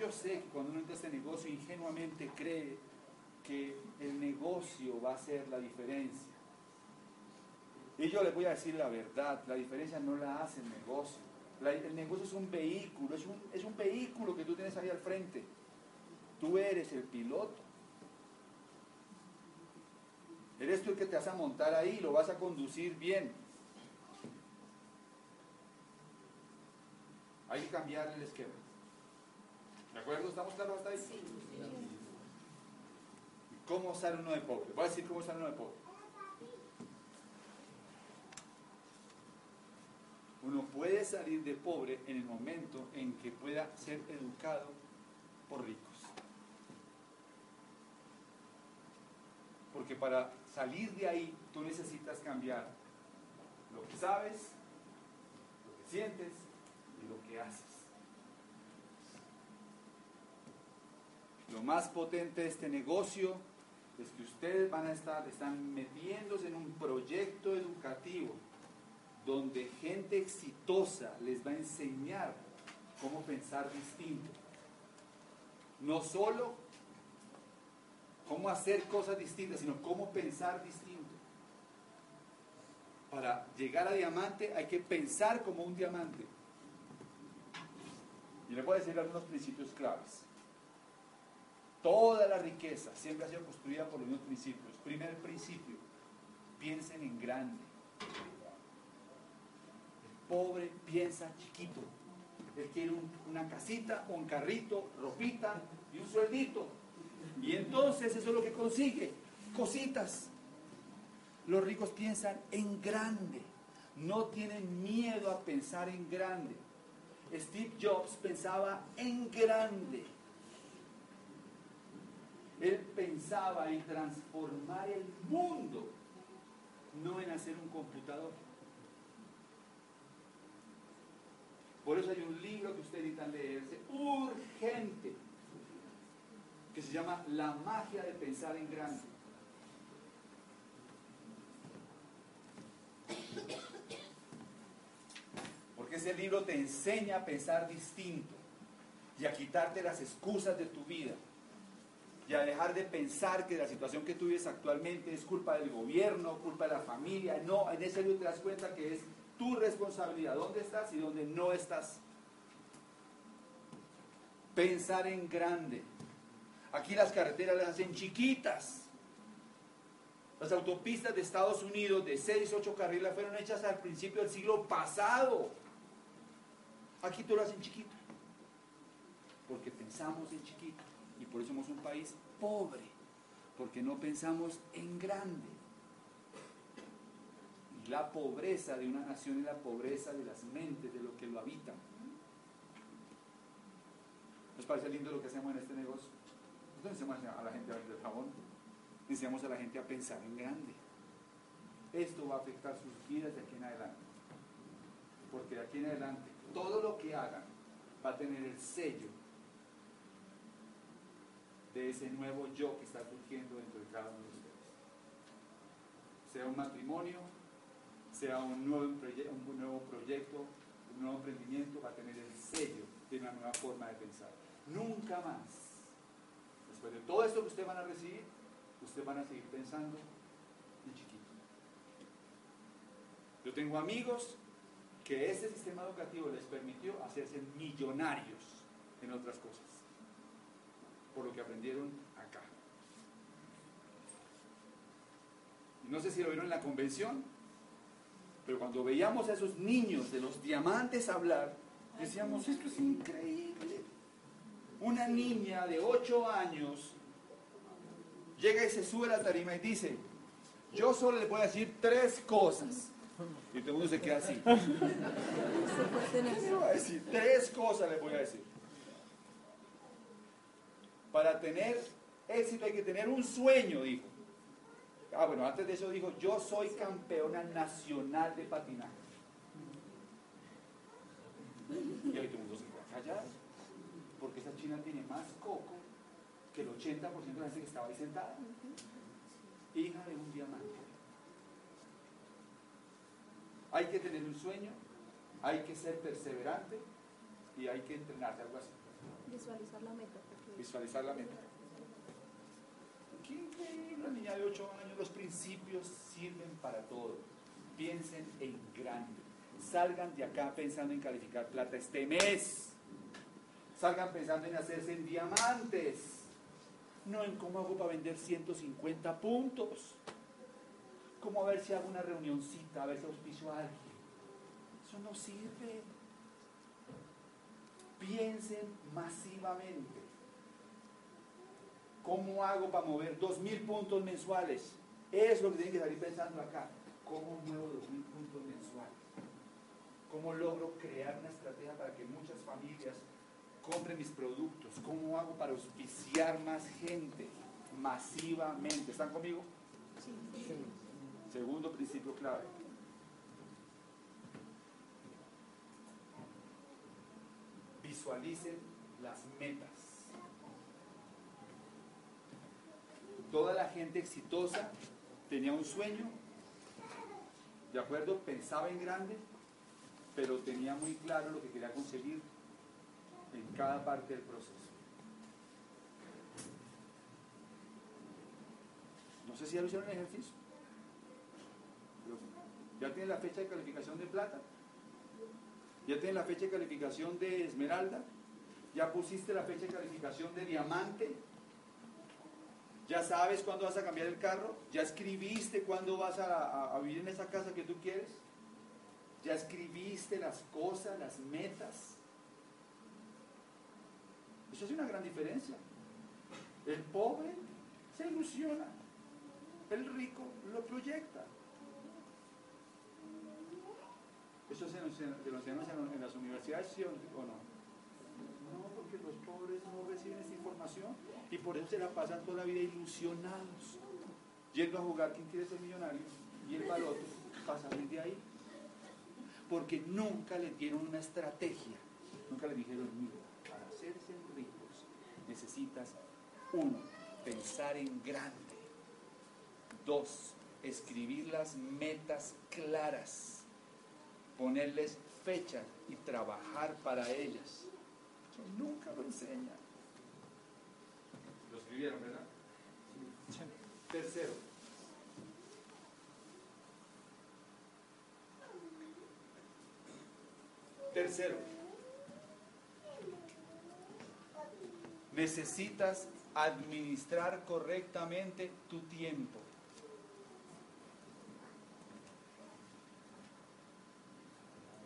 Yo sé que cuando uno entra a este negocio ingenuamente cree que el negocio va a ser la diferencia. Y yo les voy a decir la verdad, la diferencia no la hace el negocio. el negocio es un vehículo, es un, es un vehículo que tú tienes ahí al frente. Tú eres el piloto. Eres tú el que te vas a montar ahí, lo vas a conducir bien. Hay que cambiar el esquema. ¿Estamos claros hasta ahí? Sí. ¿Cómo sale uno de pobre? Voy a decir cómo sale uno de pobre. Uno puede salir de pobre en el momento en que pueda ser educado por ricos. Porque para salir de ahí tú necesitas cambiar lo que sabes, lo que sientes y lo que haces. Lo más potente de este negocio es que ustedes van a estar, están metiéndose en un proyecto educativo donde gente exitosa les va a enseñar cómo pensar distinto. No solo cómo hacer cosas distintas, sino cómo pensar distinto. Para llegar a diamante hay que pensar como un diamante. Y le voy a decir algunos principios claves. Toda la riqueza siempre ha sido construida por los mismos principios. Primer principio, piensen en grande. El pobre piensa chiquito. Él quiere una casita, un carrito, ropita y un sueldito. Y entonces eso es lo que consigue. Cositas. Los ricos piensan en grande. No tienen miedo a pensar en grande. Steve Jobs pensaba en grande. Él pensaba en transformar el mundo, no en hacer un computador. Por eso hay un libro que ustedes necesitan leerse, urgente, que se llama La magia de pensar en grande. Porque ese libro te enseña a pensar distinto y a quitarte las excusas de tu vida y a dejar de pensar que la situación que tú vives actualmente es culpa del gobierno, culpa de la familia. No, en ese libro te das cuenta que es tu responsabilidad, dónde estás y dónde no estás. Pensar en grande. Aquí las carreteras las hacen chiquitas. Las autopistas de Estados Unidos de 6, 8 carriles fueron hechas al principio del siglo pasado. Aquí tú lo hacen chiquito. Porque pensamos en chiquito. Y por eso somos un país pobre. Porque no pensamos en grande. Y la pobreza de una nación es la pobreza de las mentes, de lo que lo habitan. ¿Nos parece lindo lo que hacemos en este negocio? Nosotros enseñamos a la gente a vender jabón. Enseñamos a la gente a pensar en grande. Esto va a afectar sus vidas de aquí en adelante. Porque de aquí en adelante todo lo que hagan va a tener el sello de ese nuevo yo que está surgiendo dentro de cada uno de ustedes. Sea un matrimonio, sea un nuevo, un nuevo proyecto, un nuevo emprendimiento, va a tener el sello de una nueva forma de pensar. Nunca más, después de todo esto que ustedes van a recibir, ustedes van a seguir pensando en chiquito. Yo tengo amigos que ese sistema educativo les permitió hacerse millonarios en otras cosas, por lo que aprendieron acá. Y no sé si lo vieron en la convención, pero cuando veíamos a esos niños de los diamantes hablar, decíamos, esto es increíble. Una niña de 8 años llega y se sube a la tarima y dice, yo solo le a decir tres cosas. Y todo el mundo se queda así. Le voy a decir? Tres cosas le voy a decir. Para tener éxito hay que tener un sueño, dijo. Ah, bueno, antes de eso dijo, yo soy campeona nacional de patinaje. Y ahí todo el mundo se queda callado. Porque esa china tiene más coco que el 80% de la gente que estaba ahí sentada. Hija de un diamante. Hay que tener un sueño, hay que ser perseverante y hay que entrenarse, algo así. Visualizar la meta. Visualizar la meta. Qué increíble, una niña de 8 años, los principios sirven para todo. Piensen en grande. Salgan de acá pensando en calificar plata este mes. Salgan pensando en hacerse en diamantes. No en cómo hago para vender 150 puntos. Como a ver si hago una reunioncita, a ver si auspicio a alguien. Eso no sirve. Piensen masivamente. ¿Cómo hago para mover 2.000 puntos mensuales? Es lo que tienen que salir pensando acá. ¿Cómo muevo 2.000 puntos mensuales? ¿Cómo logro crear una estrategia para que muchas familias compren mis productos? ¿Cómo hago para auspiciar más gente masivamente? ¿Están conmigo? Sí. Segundo principio clave. Visualicen las metas. Toda la gente exitosa tenía un sueño, ¿de acuerdo? Pensaba en grande, pero tenía muy claro lo que quería conseguir en cada parte del proceso. No sé si ya lo hicieron el ejercicio. ¿Ya tienen la fecha de calificación de plata? ¿Ya tienen la fecha de calificación de esmeralda? ¿Ya pusiste la fecha de calificación de diamante? ¿Ya sabes cuándo vas a cambiar el carro? ¿Ya escribiste cuándo vas a, vivir en esa casa que tú quieres? ¿Ya escribiste las cosas, las metas? Eso es una gran diferencia. El pobre se ilusiona, el rico lo proyecta. ¿Eso se nos, enseñan en las universidades, sí o no? Porque los pobres no reciben esa información y por eso se la pasan toda la vida ilusionados, yendo a jugar quién quiere ser millonario y el baloto pasa de ahí. Porque nunca le dieron una estrategia, nunca le dijeron, mira, para hacerse ricos necesitas, uno, pensar en grande, dos, escribir las metas claras, ponerles fechas y trabajar para ellas nunca lo enseña. Lo escribieron, ¿verdad? Tercero. Tercero. Necesitas administrar correctamente tu tiempo.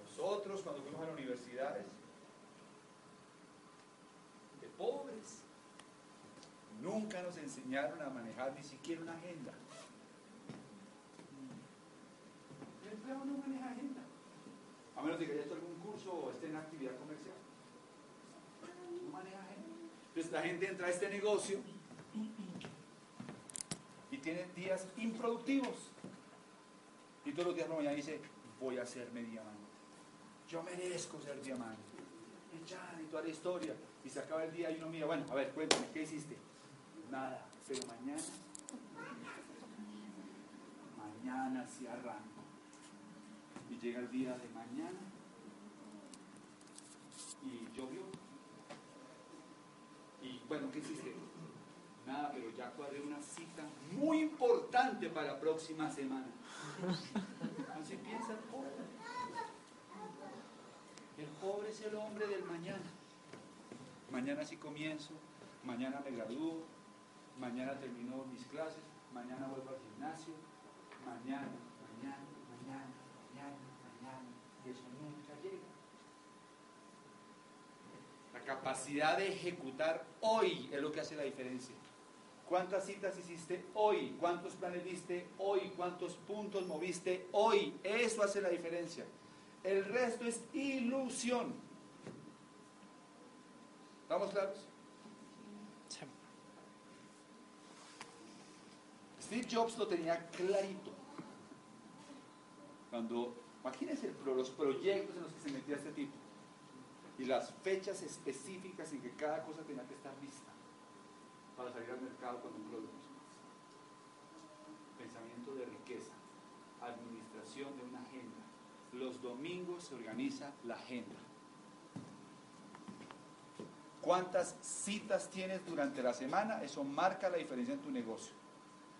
Nosotros cuando fuimos a las universidades pobres. Nunca nos enseñaron a manejar ni siquiera una agenda. El empleado no maneja agenda. A menos de que haya hecho algún curso o esté en actividad comercial. No maneja agenda. Entonces la gente entra a este negocio y tiene días improductivos. Y todos los días no mañana dice, voy a ser diamante. Yo merezco ser diamante. Y ya, y toda la historia y se acaba el día y uno mira, bueno, a ver, cuéntame, ¿qué hiciste? Nada, pero mañana, mañana sí arranco. Y llega el día de mañana y llovió. Y bueno, ¿qué hiciste? Nada, pero ya cuadré una cita muy importante para la próxima semana. Así piensa el pobre. El pobre es el hombre del mañana mañana sí comienzo, mañana me gradúo, mañana termino mis clases, mañana vuelvo al gimnasio, mañana, mañana, mañana, mañana, mañana, y eso nunca llega. La capacidad de ejecutar hoy es lo que hace la diferencia. ¿Cuántas citas hiciste hoy? ¿Cuántos planes viste hoy? ¿Cuántos puntos moviste hoy? Eso hace la diferencia. El resto es ilusión. ¿Estamos claros? Steve Jobs lo tenía clarito. Cuando, imagínense los proyectos en los que se metía este tipo y las fechas específicas en que cada cosa tenía que estar lista para salir al mercado con un producto. Pensamiento de riqueza, administración de una agenda. Los domingos se organiza la agenda cuántas citas tienes durante la semana, eso marca la diferencia en tu negocio.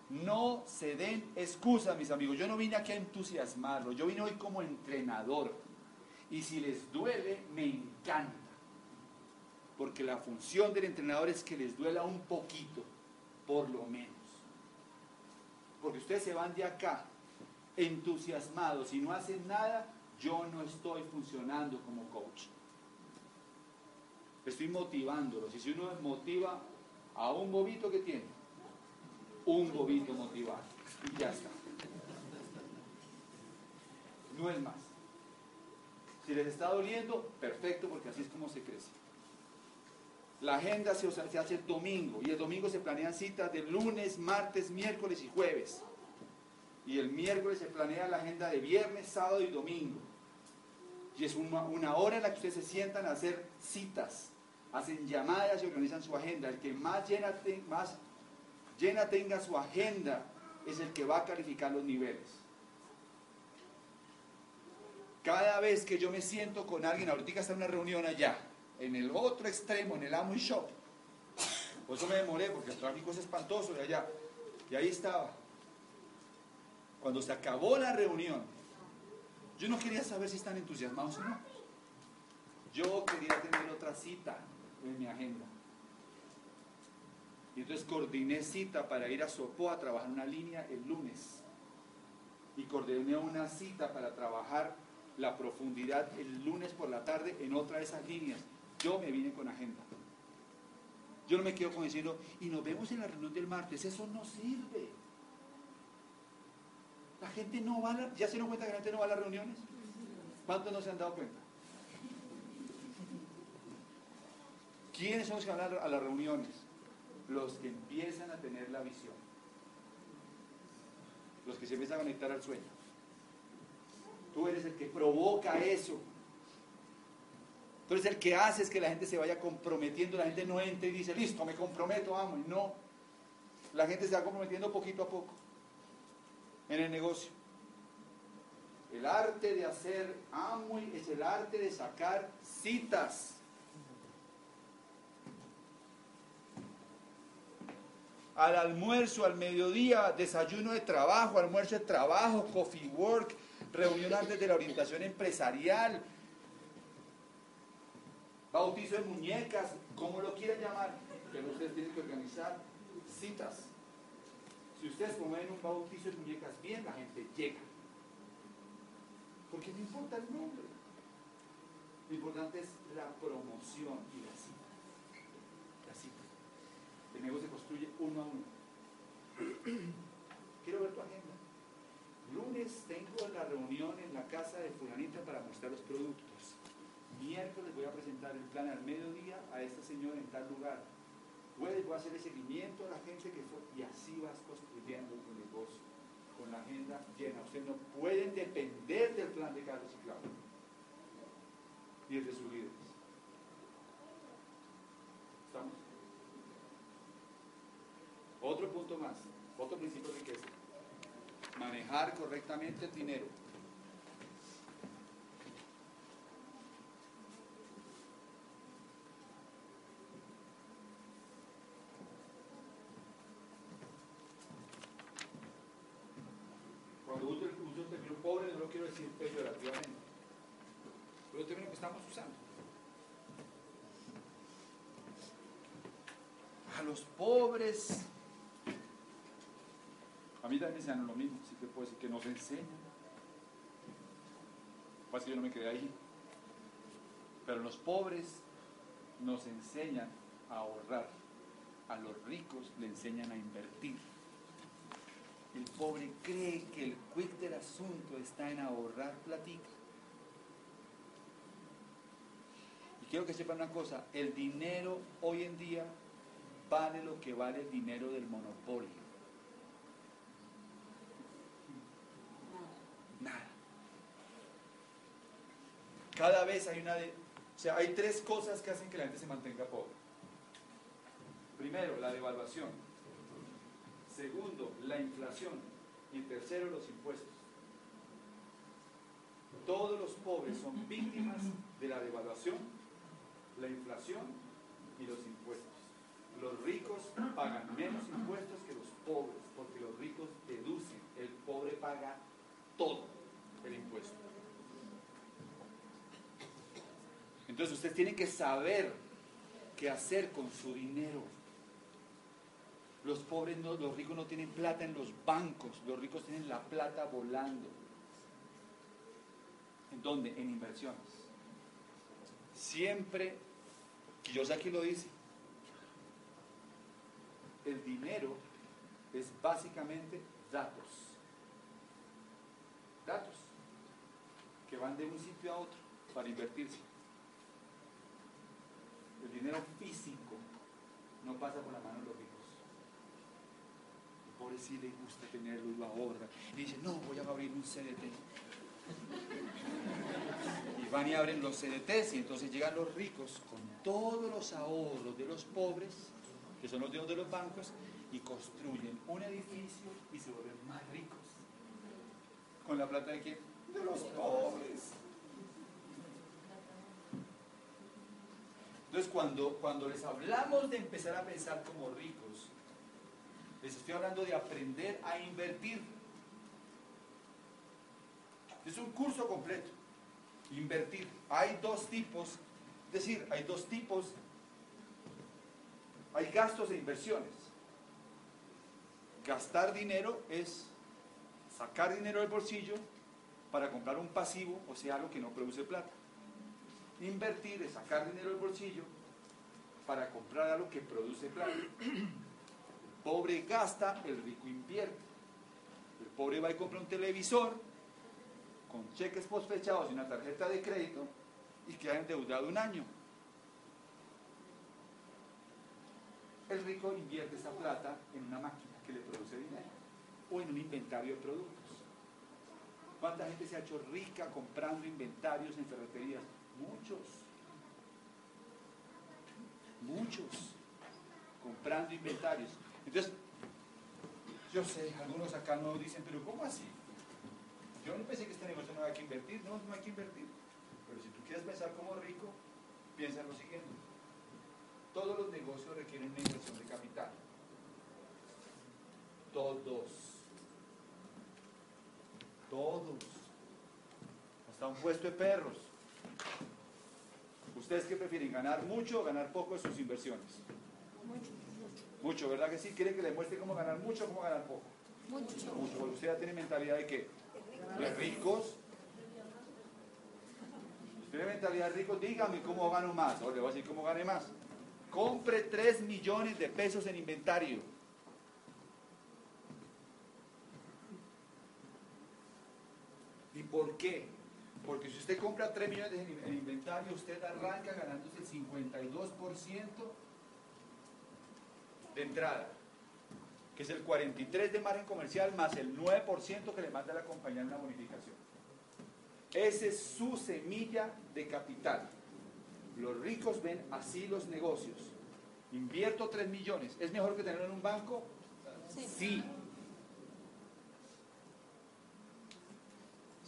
No se den excusas, mis amigos. Yo no vine aquí a entusiasmarlo, yo vine hoy como entrenador. Y si les duele, me encanta. Porque la función del entrenador es que les duela un poquito, por lo menos. Porque ustedes se van de acá entusiasmados y no hacen nada, yo no estoy funcionando como coach. Estoy motivándolos. Y si uno motiva a un bobito que tiene, un bobito motivado. Y ya está. No es más. Si les está doliendo, perfecto, porque así es como se crece. La agenda se, hace el domingo y el domingo se planean citas de lunes, martes, miércoles y jueves. Y el miércoles se planea la agenda de viernes, sábado y domingo. Y es una, una hora en la que ustedes se sientan a hacer citas hacen llamadas y organizan su agenda. El que más llena, más llena tenga su agenda es el que va a calificar los niveles. Cada vez que yo me siento con alguien, ahorita está en una reunión allá, en el otro extremo, en el Amway Shop, por eso me demoré, porque el tráfico es espantoso de allá. Y ahí estaba. Cuando se acabó la reunión, yo no quería saber si están entusiasmados o no. Yo quería tener otra cita en mi agenda. Y entonces coordiné cita para ir a Sopó a trabajar una línea el lunes. Y coordiné una cita para trabajar la profundidad el lunes por la tarde en otra de esas líneas. Yo me vine con agenda. Yo no me quedo con diciendo, y nos vemos en la reunión del martes. Eso no sirve. La gente no va a la, ¿Ya se dieron cuenta que la gente no va a las reuniones? ¿Cuántos no se han dado cuenta? ¿Quiénes son los que van a las reuniones? Los que empiezan a tener la visión. Los que se empiezan a conectar al sueño. Tú eres el que provoca eso. Tú eres el que hace que la gente se vaya comprometiendo. La gente no entra y dice, listo, me comprometo, vamos. Y no. La gente se va comprometiendo poquito a poco en el negocio. El arte de hacer Amway es el arte de sacar citas. Al almuerzo, al mediodía, desayuno de trabajo, almuerzo de trabajo, coffee work, reunión antes de la orientación empresarial, bautizo de muñecas, como lo quieran llamar, pero ustedes tienen que organizar citas. Si ustedes promueven un bautizo de muñecas bien, la gente llega. Porque no importa el nombre. Lo importante es la promoción y negocio se construye uno a uno. Quiero ver tu agenda. Lunes tengo la reunión en la casa de fulanita para mostrar los productos. Miércoles voy a presentar el plan al mediodía a esta señora en tal lugar Puedes hacer el seguimiento a la gente que fue y así vas construyendo tu negocio con la agenda llena. Ustedes no pueden depender del plan de Carlos y Claudio y de sus líderes. Otro punto más, otro principio de riqueza. Manejar correctamente el dinero. pobre no lo quiero decir peyorativamente, pero el término que estamos usando. A los pobres, enseñan lo mismo, sí que puedo decir que nos enseñan. Pasa que yo no me quedé ahí. Pero los pobres nos enseñan a ahorrar, a los ricos le enseñan a invertir. El pobre cree que el quick del asunto está en ahorrar platica. Y quiero que sepan una cosa, el dinero hoy en día vale lo que vale el dinero del monopolio. Cada vez hay una de, o sea, hay tres cosas que hacen que la gente se mantenga pobre. Primero, la devaluación. Segundo, la inflación. Y tercero, los impuestos. Todos los pobres son víctimas de la devaluación, la inflación y los impuestos. Los ricos pagan menos impuestos que los pobres, porque los ricos deducen, el pobre paga todo el impuesto. Entonces ustedes tienen que saber qué hacer con su dinero. Los pobres, no, los ricos no tienen plata en los bancos, los ricos tienen la plata volando. ¿En dónde? En inversiones. Siempre, Kiyosaki lo dice, el dinero es básicamente datos. Datos que van de un sitio a otro para invertirse. El dinero físico no pasa por la mano de los ricos pobre sí le gusta tenerlo y lo ahorra. Y dice, no, voy a abrir un CDT. Y van y abren los CDTs y entonces llegan los ricos con todos los ahorros de los pobres, que son los dios de los bancos, y construyen un edificio y se vuelven más ricos. ¿Con la plata de quién? De los pobres. Cuando, cuando les hablamos de empezar a pensar como ricos, les estoy hablando de aprender a invertir. Es un curso completo. Invertir. Hay dos tipos, es decir, hay dos tipos. Hay gastos e inversiones. Gastar dinero es sacar dinero del bolsillo para comprar un pasivo, o sea, algo que no produce plata. Invertir es sacar dinero del bolsillo para comprar algo que produce plata. El pobre gasta, el rico invierte. El pobre va y compra un televisor con cheques postfechados y una tarjeta de crédito y queda endeudado un año. El rico invierte esa plata en una máquina que le produce dinero o en un inventario de productos. ¿Cuánta gente se ha hecho rica comprando inventarios en ferreterías? Muchos. Muchos. Comprando inventarios. Entonces, yo sé, algunos acá no dicen, pero ¿cómo así? Yo no pensé que este negocio no había que invertir. No, no hay que invertir. Pero si tú quieres pensar como rico, piensa en lo siguiente. Todos los negocios requieren una inversión de capital. Todos. Todos. Hasta un puesto de perros. ¿Ustedes qué prefieren? ¿Ganar mucho o ganar poco de sus inversiones? Mucho. Mucho, ¿verdad que sí? ¿Quieren que le muestre cómo ganar mucho o cómo ganar poco? Mucho. Mucho, porque usted ya tiene mentalidad de que de ricos. Tiene mentalidad de ricos, dígame cómo gano más. O le voy a decir cómo gane más. Compre 3 millones de pesos en inventario. ¿Y por qué? Porque si usted compra 3 millones en inventario, usted arranca ganándose el 52% de entrada, que es el 43% de margen comercial más el 9% que le manda la compañía en la bonificación. Esa es su semilla de capital. Los ricos ven así los negocios. Invierto 3 millones. ¿Es mejor que tenerlo en un banco? Sí. sí.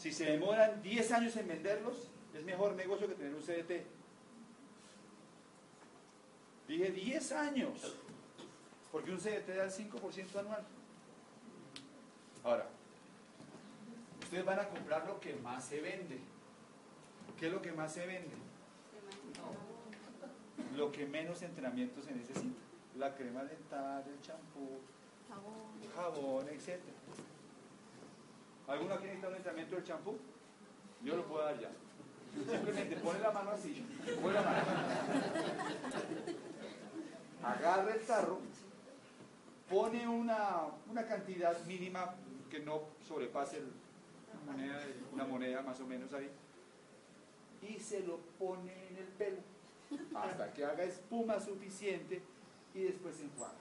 Si se demoran 10 años en venderlos, es mejor negocio que tener un CDT. Dije 10 años, porque un CDT da el 5% anual. Ahora, ustedes van a comprar lo que más se vende. ¿Qué es lo que más se vende? Lo que menos entrenamiento se necesita. La crema dental, el champú, jabón, jabón etc. ¿Alguno aquí necesita un entrenamiento del champú? Yo lo puedo dar ya. Simplemente pone la mano así. Agarra el tarro, pone una, una cantidad mínima que no sobrepase una moneda, una moneda más o menos ahí, y se lo pone en el pelo hasta que haga espuma suficiente y después se enjuaga.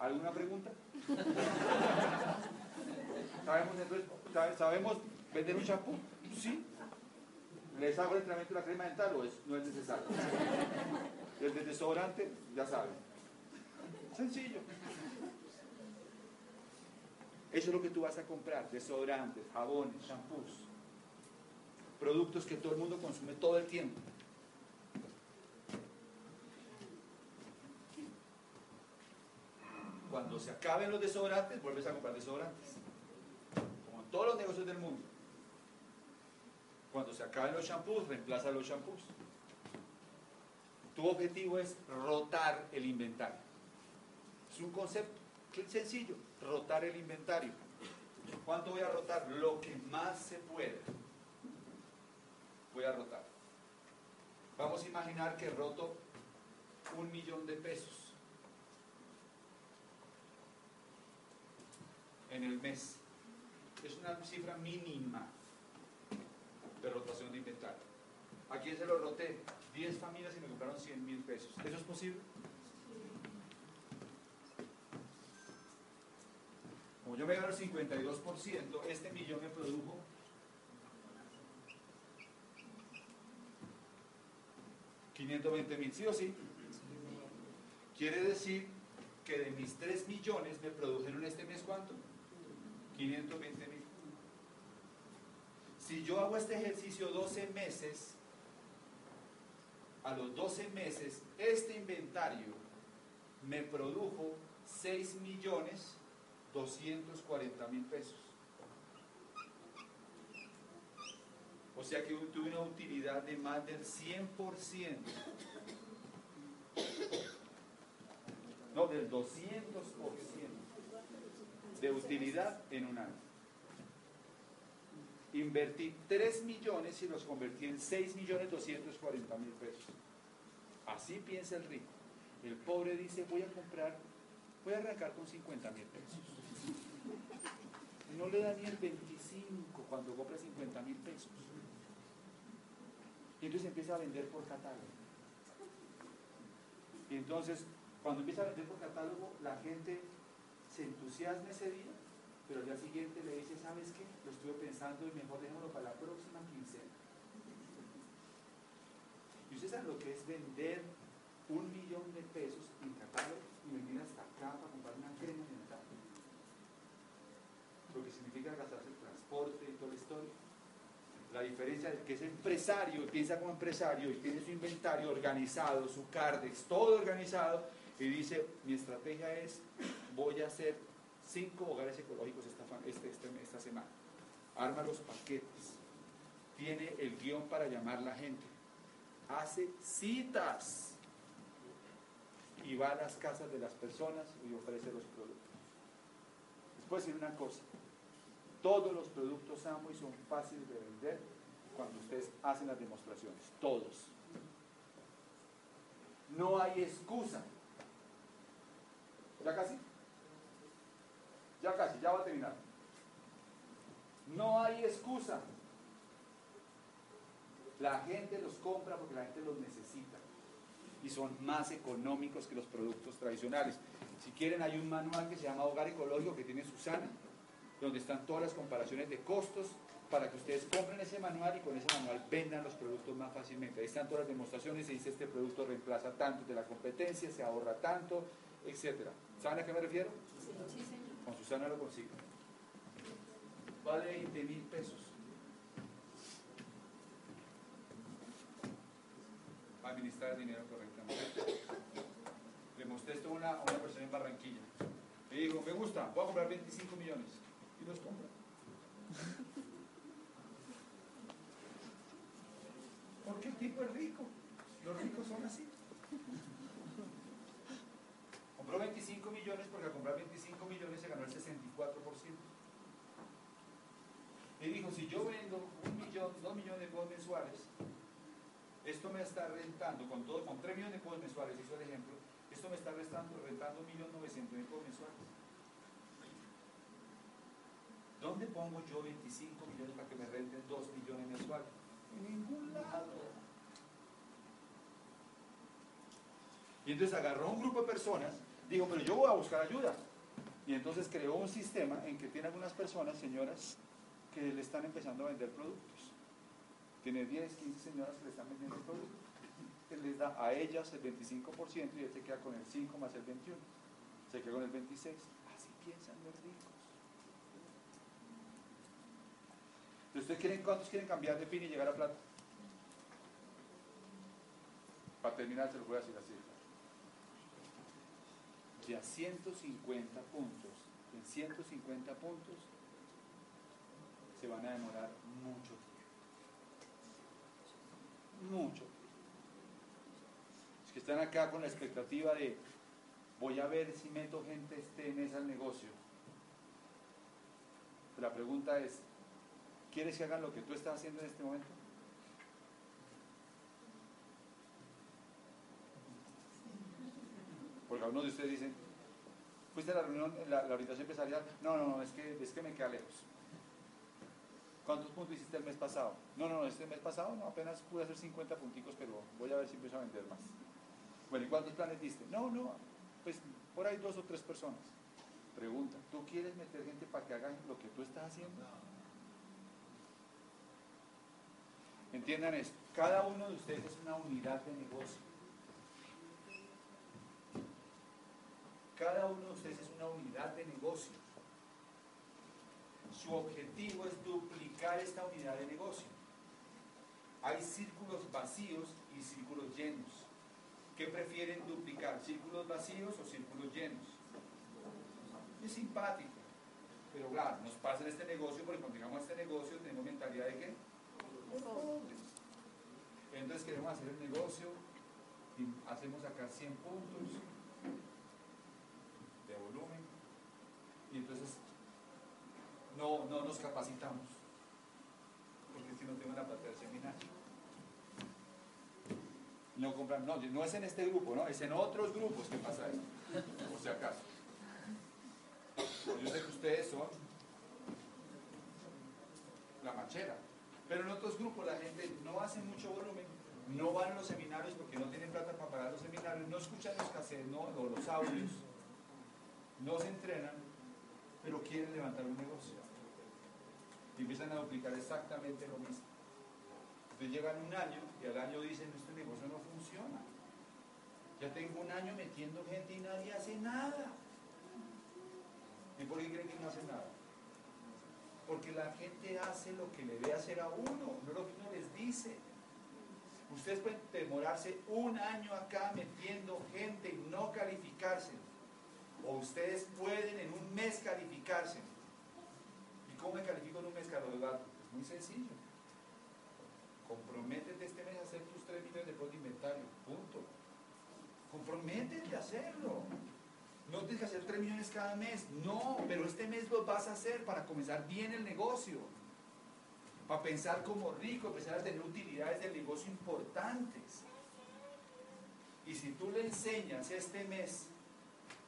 ¿Alguna pregunta? ¿Sabemos, entonces, ¿Sabemos vender un champú? Sí. ¿Les hago el entrenamiento de la crema dental o es, no es necesario? El de desodorante, ya saben. Sencillo. Eso es lo que tú vas a comprar, desodorantes, jabones, champús, productos que todo el mundo consume todo el tiempo. Cuando se acaben los desodorantes, vuelves a comprar desodorantes. Todos los negocios del mundo. Cuando se acaben los champús, reemplaza los champús. Tu objetivo es rotar el inventario. Es un concepto sencillo, rotar el inventario. ¿Cuánto voy a rotar? Lo que más se pueda. Voy a rotar. Vamos a imaginar que roto un millón de pesos en el mes. Es una cifra mínima de rotación de inventario. ¿A quién se lo roté? 10 familias y me compraron 100 mil pesos. ¿Eso es posible? Como yo me gano el 52%, este millón me produjo ¿520 mil? ¿Sí o sí? Quiere decir que de mis 3 millones me produjeron este mes cuánto? 520 mil. Si yo hago este ejercicio 12 meses, a los 12 meses, este inventario me produjo 6 millones 240 mil pesos. O sea que tuve una utilidad de más del 100%. No, del 200%. De utilidad en un año. Invertí 3 millones y los convertí en 6 millones 240 mil pesos. Así piensa el rico. El pobre dice, voy a comprar, voy a arrancar con 50 mil pesos. No le da ni el 25 cuando compra 50 mil pesos. Y entonces empieza a vender por catálogo. Y entonces, cuando empieza a vender por catálogo, la gente se entusiasma ese día, pero al día siguiente le dice, ¿sabes qué? Lo estuve pensando y mejor dejémoslo para la próxima quincena. Y ustedes saben lo que es vender un millón de pesos en y venir hasta acá para comprar una crema dental. Lo que significa gastarse el transporte y toda la historia. La diferencia es que es empresario, piensa como empresario y tiene su inventario organizado, su cardex, todo organizado, y dice, mi estrategia es, voy a hacer cinco hogares ecológicos esta, este, este, esta semana. Arma los paquetes, tiene el guion para llamar la gente, hace citas y va a las casas de las personas y ofrece los productos. Les puedo decir una cosa, todos los productos Amway son fáciles de vender cuando ustedes hacen las demostraciones, todos. No hay excusa. ¿Ya casi? Ya casi, ya va a terminar. No hay excusa. La gente los compra porque la gente los necesita y son más económicos que los productos tradicionales. Si quieren, hay un manual que se llama Hogar Ecológico que tiene Susana, donde están todas las comparaciones de costos para que ustedes compren ese manual y con ese manual vendan los productos más fácilmente. Ahí están todas las demostraciones, se dice este producto reemplaza tanto de la competencia, se ahorra tanto, etc. ¿Saben a qué me refiero? Sí, señor. Con Susana lo consigo. Vale 20 mil pesos. administrar el dinero correctamente. Le mostré esto a una, una persona en Barranquilla. Le digo, me gusta, voy a comprar 25 millones. Y los compra. Porque el tipo es rico. Los ricos son así. Compró 25 millones porque al comprar 25 millones se ganó el 64%. Y dijo, si yo vendo un millón, dos millones de bonos mensuales, esto me está rentando, con todo, con 3 millones de pesos mensuales, hizo el ejemplo, esto me está restando, rentando 1.900.000 pesos mensuales. ¿Dónde pongo yo 25 millones para que me renten 2 millones mensuales? En ningún lado. Y entonces agarró un grupo de personas, dijo, pero yo voy a buscar ayuda. Y entonces creó un sistema en que tiene algunas personas, señoras, que le están empezando a vender productos. Tiene 10, 15 señoras que le están vendiendo el producto. Él les da a ellas el 25% y él se queda con el 5 más el 21. Se queda con el 26. Así piensan los ricos. ¿Ustedes quieren, cuántos quieren cambiar de fin y llegar a plata? Para terminar, se lo voy a decir así. De a 150 puntos, en 150 puntos, se van a demorar mucho tiempo mucho. Es que están acá con la expectativa de voy a ver si meto gente este mes al negocio. la pregunta es, ¿quieres que hagan lo que tú estás haciendo en este momento? Porque algunos de ustedes dicen, fuiste a la reunión, la, la orientación empresarial, no, no, no, es que, es que me queda lejos. ¿Cuántos puntos hiciste el mes pasado? No, no, no, este mes pasado no, apenas pude hacer 50 punticos, pero voy a ver si empiezo a vender más. Bueno, ¿y cuántos planes diste? No, no, pues por ahí dos o tres personas. Pregunta, ¿tú quieres meter gente para que hagan lo que tú estás haciendo? Entiendan esto, cada uno de ustedes es una unidad de negocio. Cada uno de ustedes es una unidad de negocio. Su objetivo es duplicar esta unidad de negocio. Hay círculos vacíos y círculos llenos. ¿Qué prefieren duplicar? ¿Círculos vacíos o círculos llenos? Es simpático. Pero claro, nos pasa en este negocio porque cuando llegamos a este negocio tenemos mentalidad de qué? Entonces queremos hacer el negocio y hacemos acá 100 puntos de volumen y entonces no, no nos capacitamos. Porque si no tengo la plata del seminario. No compran, no, no es en este grupo, ¿no? Es en otros grupos que pasa eso. Por si acaso. Yo sé que ustedes son la machera. Pero en otros grupos la gente no hace mucho volumen, no van a los seminarios porque no tienen plata para pagar los seminarios, no escuchan los cassettes ¿no? o los audios, no se entrenan, pero quieren levantar un negocio. Y empiezan a duplicar exactamente lo mismo. Entonces llegan un año y al año dicen, este negocio no funciona. Ya tengo un año metiendo gente y nadie hace nada. ¿Y por qué creen que no hace nada? Porque la gente hace lo que le ve hacer a uno, no lo que uno les dice. Ustedes pueden demorarse un año acá metiendo gente y no calificarse. O ustedes pueden en un mes calificarse. ¿Y cómo me califico en un mes, Carlos Eduardo? Es muy sencillo. Comprométete este mes a hacer tus 3 millones de de inventario. Punto. Comprométete a hacerlo. No tienes que hacer 3 millones cada mes. No, pero este mes lo vas a hacer para comenzar bien el negocio. Para pensar como rico, empezar a tener utilidades del negocio importantes. Y si tú le enseñas este mes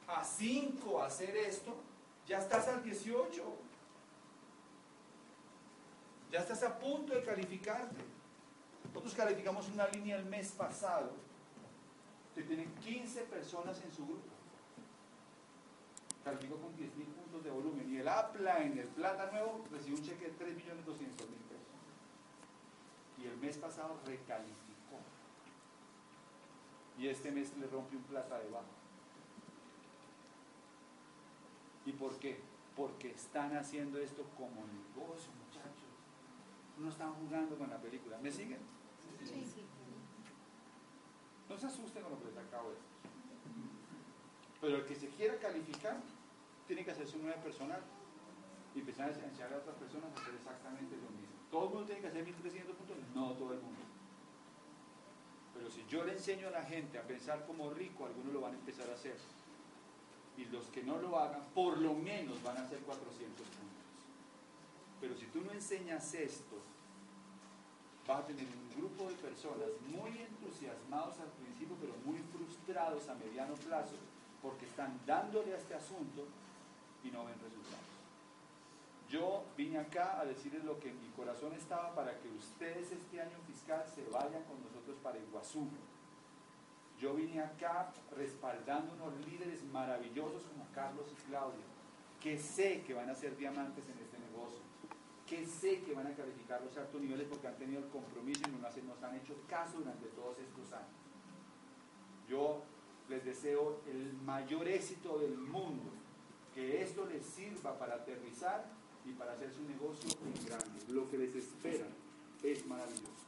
a 5 a hacer esto, ya estás al 18. Ya estás a punto de calificarte. Nosotros calificamos una línea el mes pasado que tienen 15 personas en su grupo calificó con 10 mil puntos de volumen. Y el en el Plata Nuevo, recibió un cheque de 3 millones 200 mil pesos. Y el mes pasado recalificó. Y este mes le rompe un plata debajo. ¿Y por qué? Porque están haciendo esto como negocio, muchachos. No están jugando con la película. ¿Me siguen? Sí, sí. No se asusten con lo que les acabo de decir. Pero el que se quiera calificar, tiene que hacerse un nuevo personal y empezar a enseñar a otras personas a hacer exactamente lo mismo. ¿Todo el mundo tiene que hacer 1300 puntos? No todo el mundo. Pero si yo le enseño a la gente a pensar como rico, algunos lo van a empezar a hacer. Y los que no lo hagan, por lo menos van a hacer 400 puntos. Pero si tú no enseñas esto, vas a tener un grupo de personas muy entusiasmados al principio, pero muy frustrados a mediano plazo, porque están dándole a este asunto y no ven resultados. Yo vine acá a decirles lo que en mi corazón estaba para que ustedes este año fiscal se vayan con nosotros para Iguazú. Yo vine acá respaldando unos líderes maravillosos como Carlos y Claudia, que sé que van a ser diamantes en este negocio, que sé que van a calificar los altos niveles porque han tenido el compromiso y nos han hecho caso durante todos estos años. Yo les deseo el mayor éxito del mundo, que esto les sirva para aterrizar y para hacer su negocio en grande. Lo que les espera es maravilloso.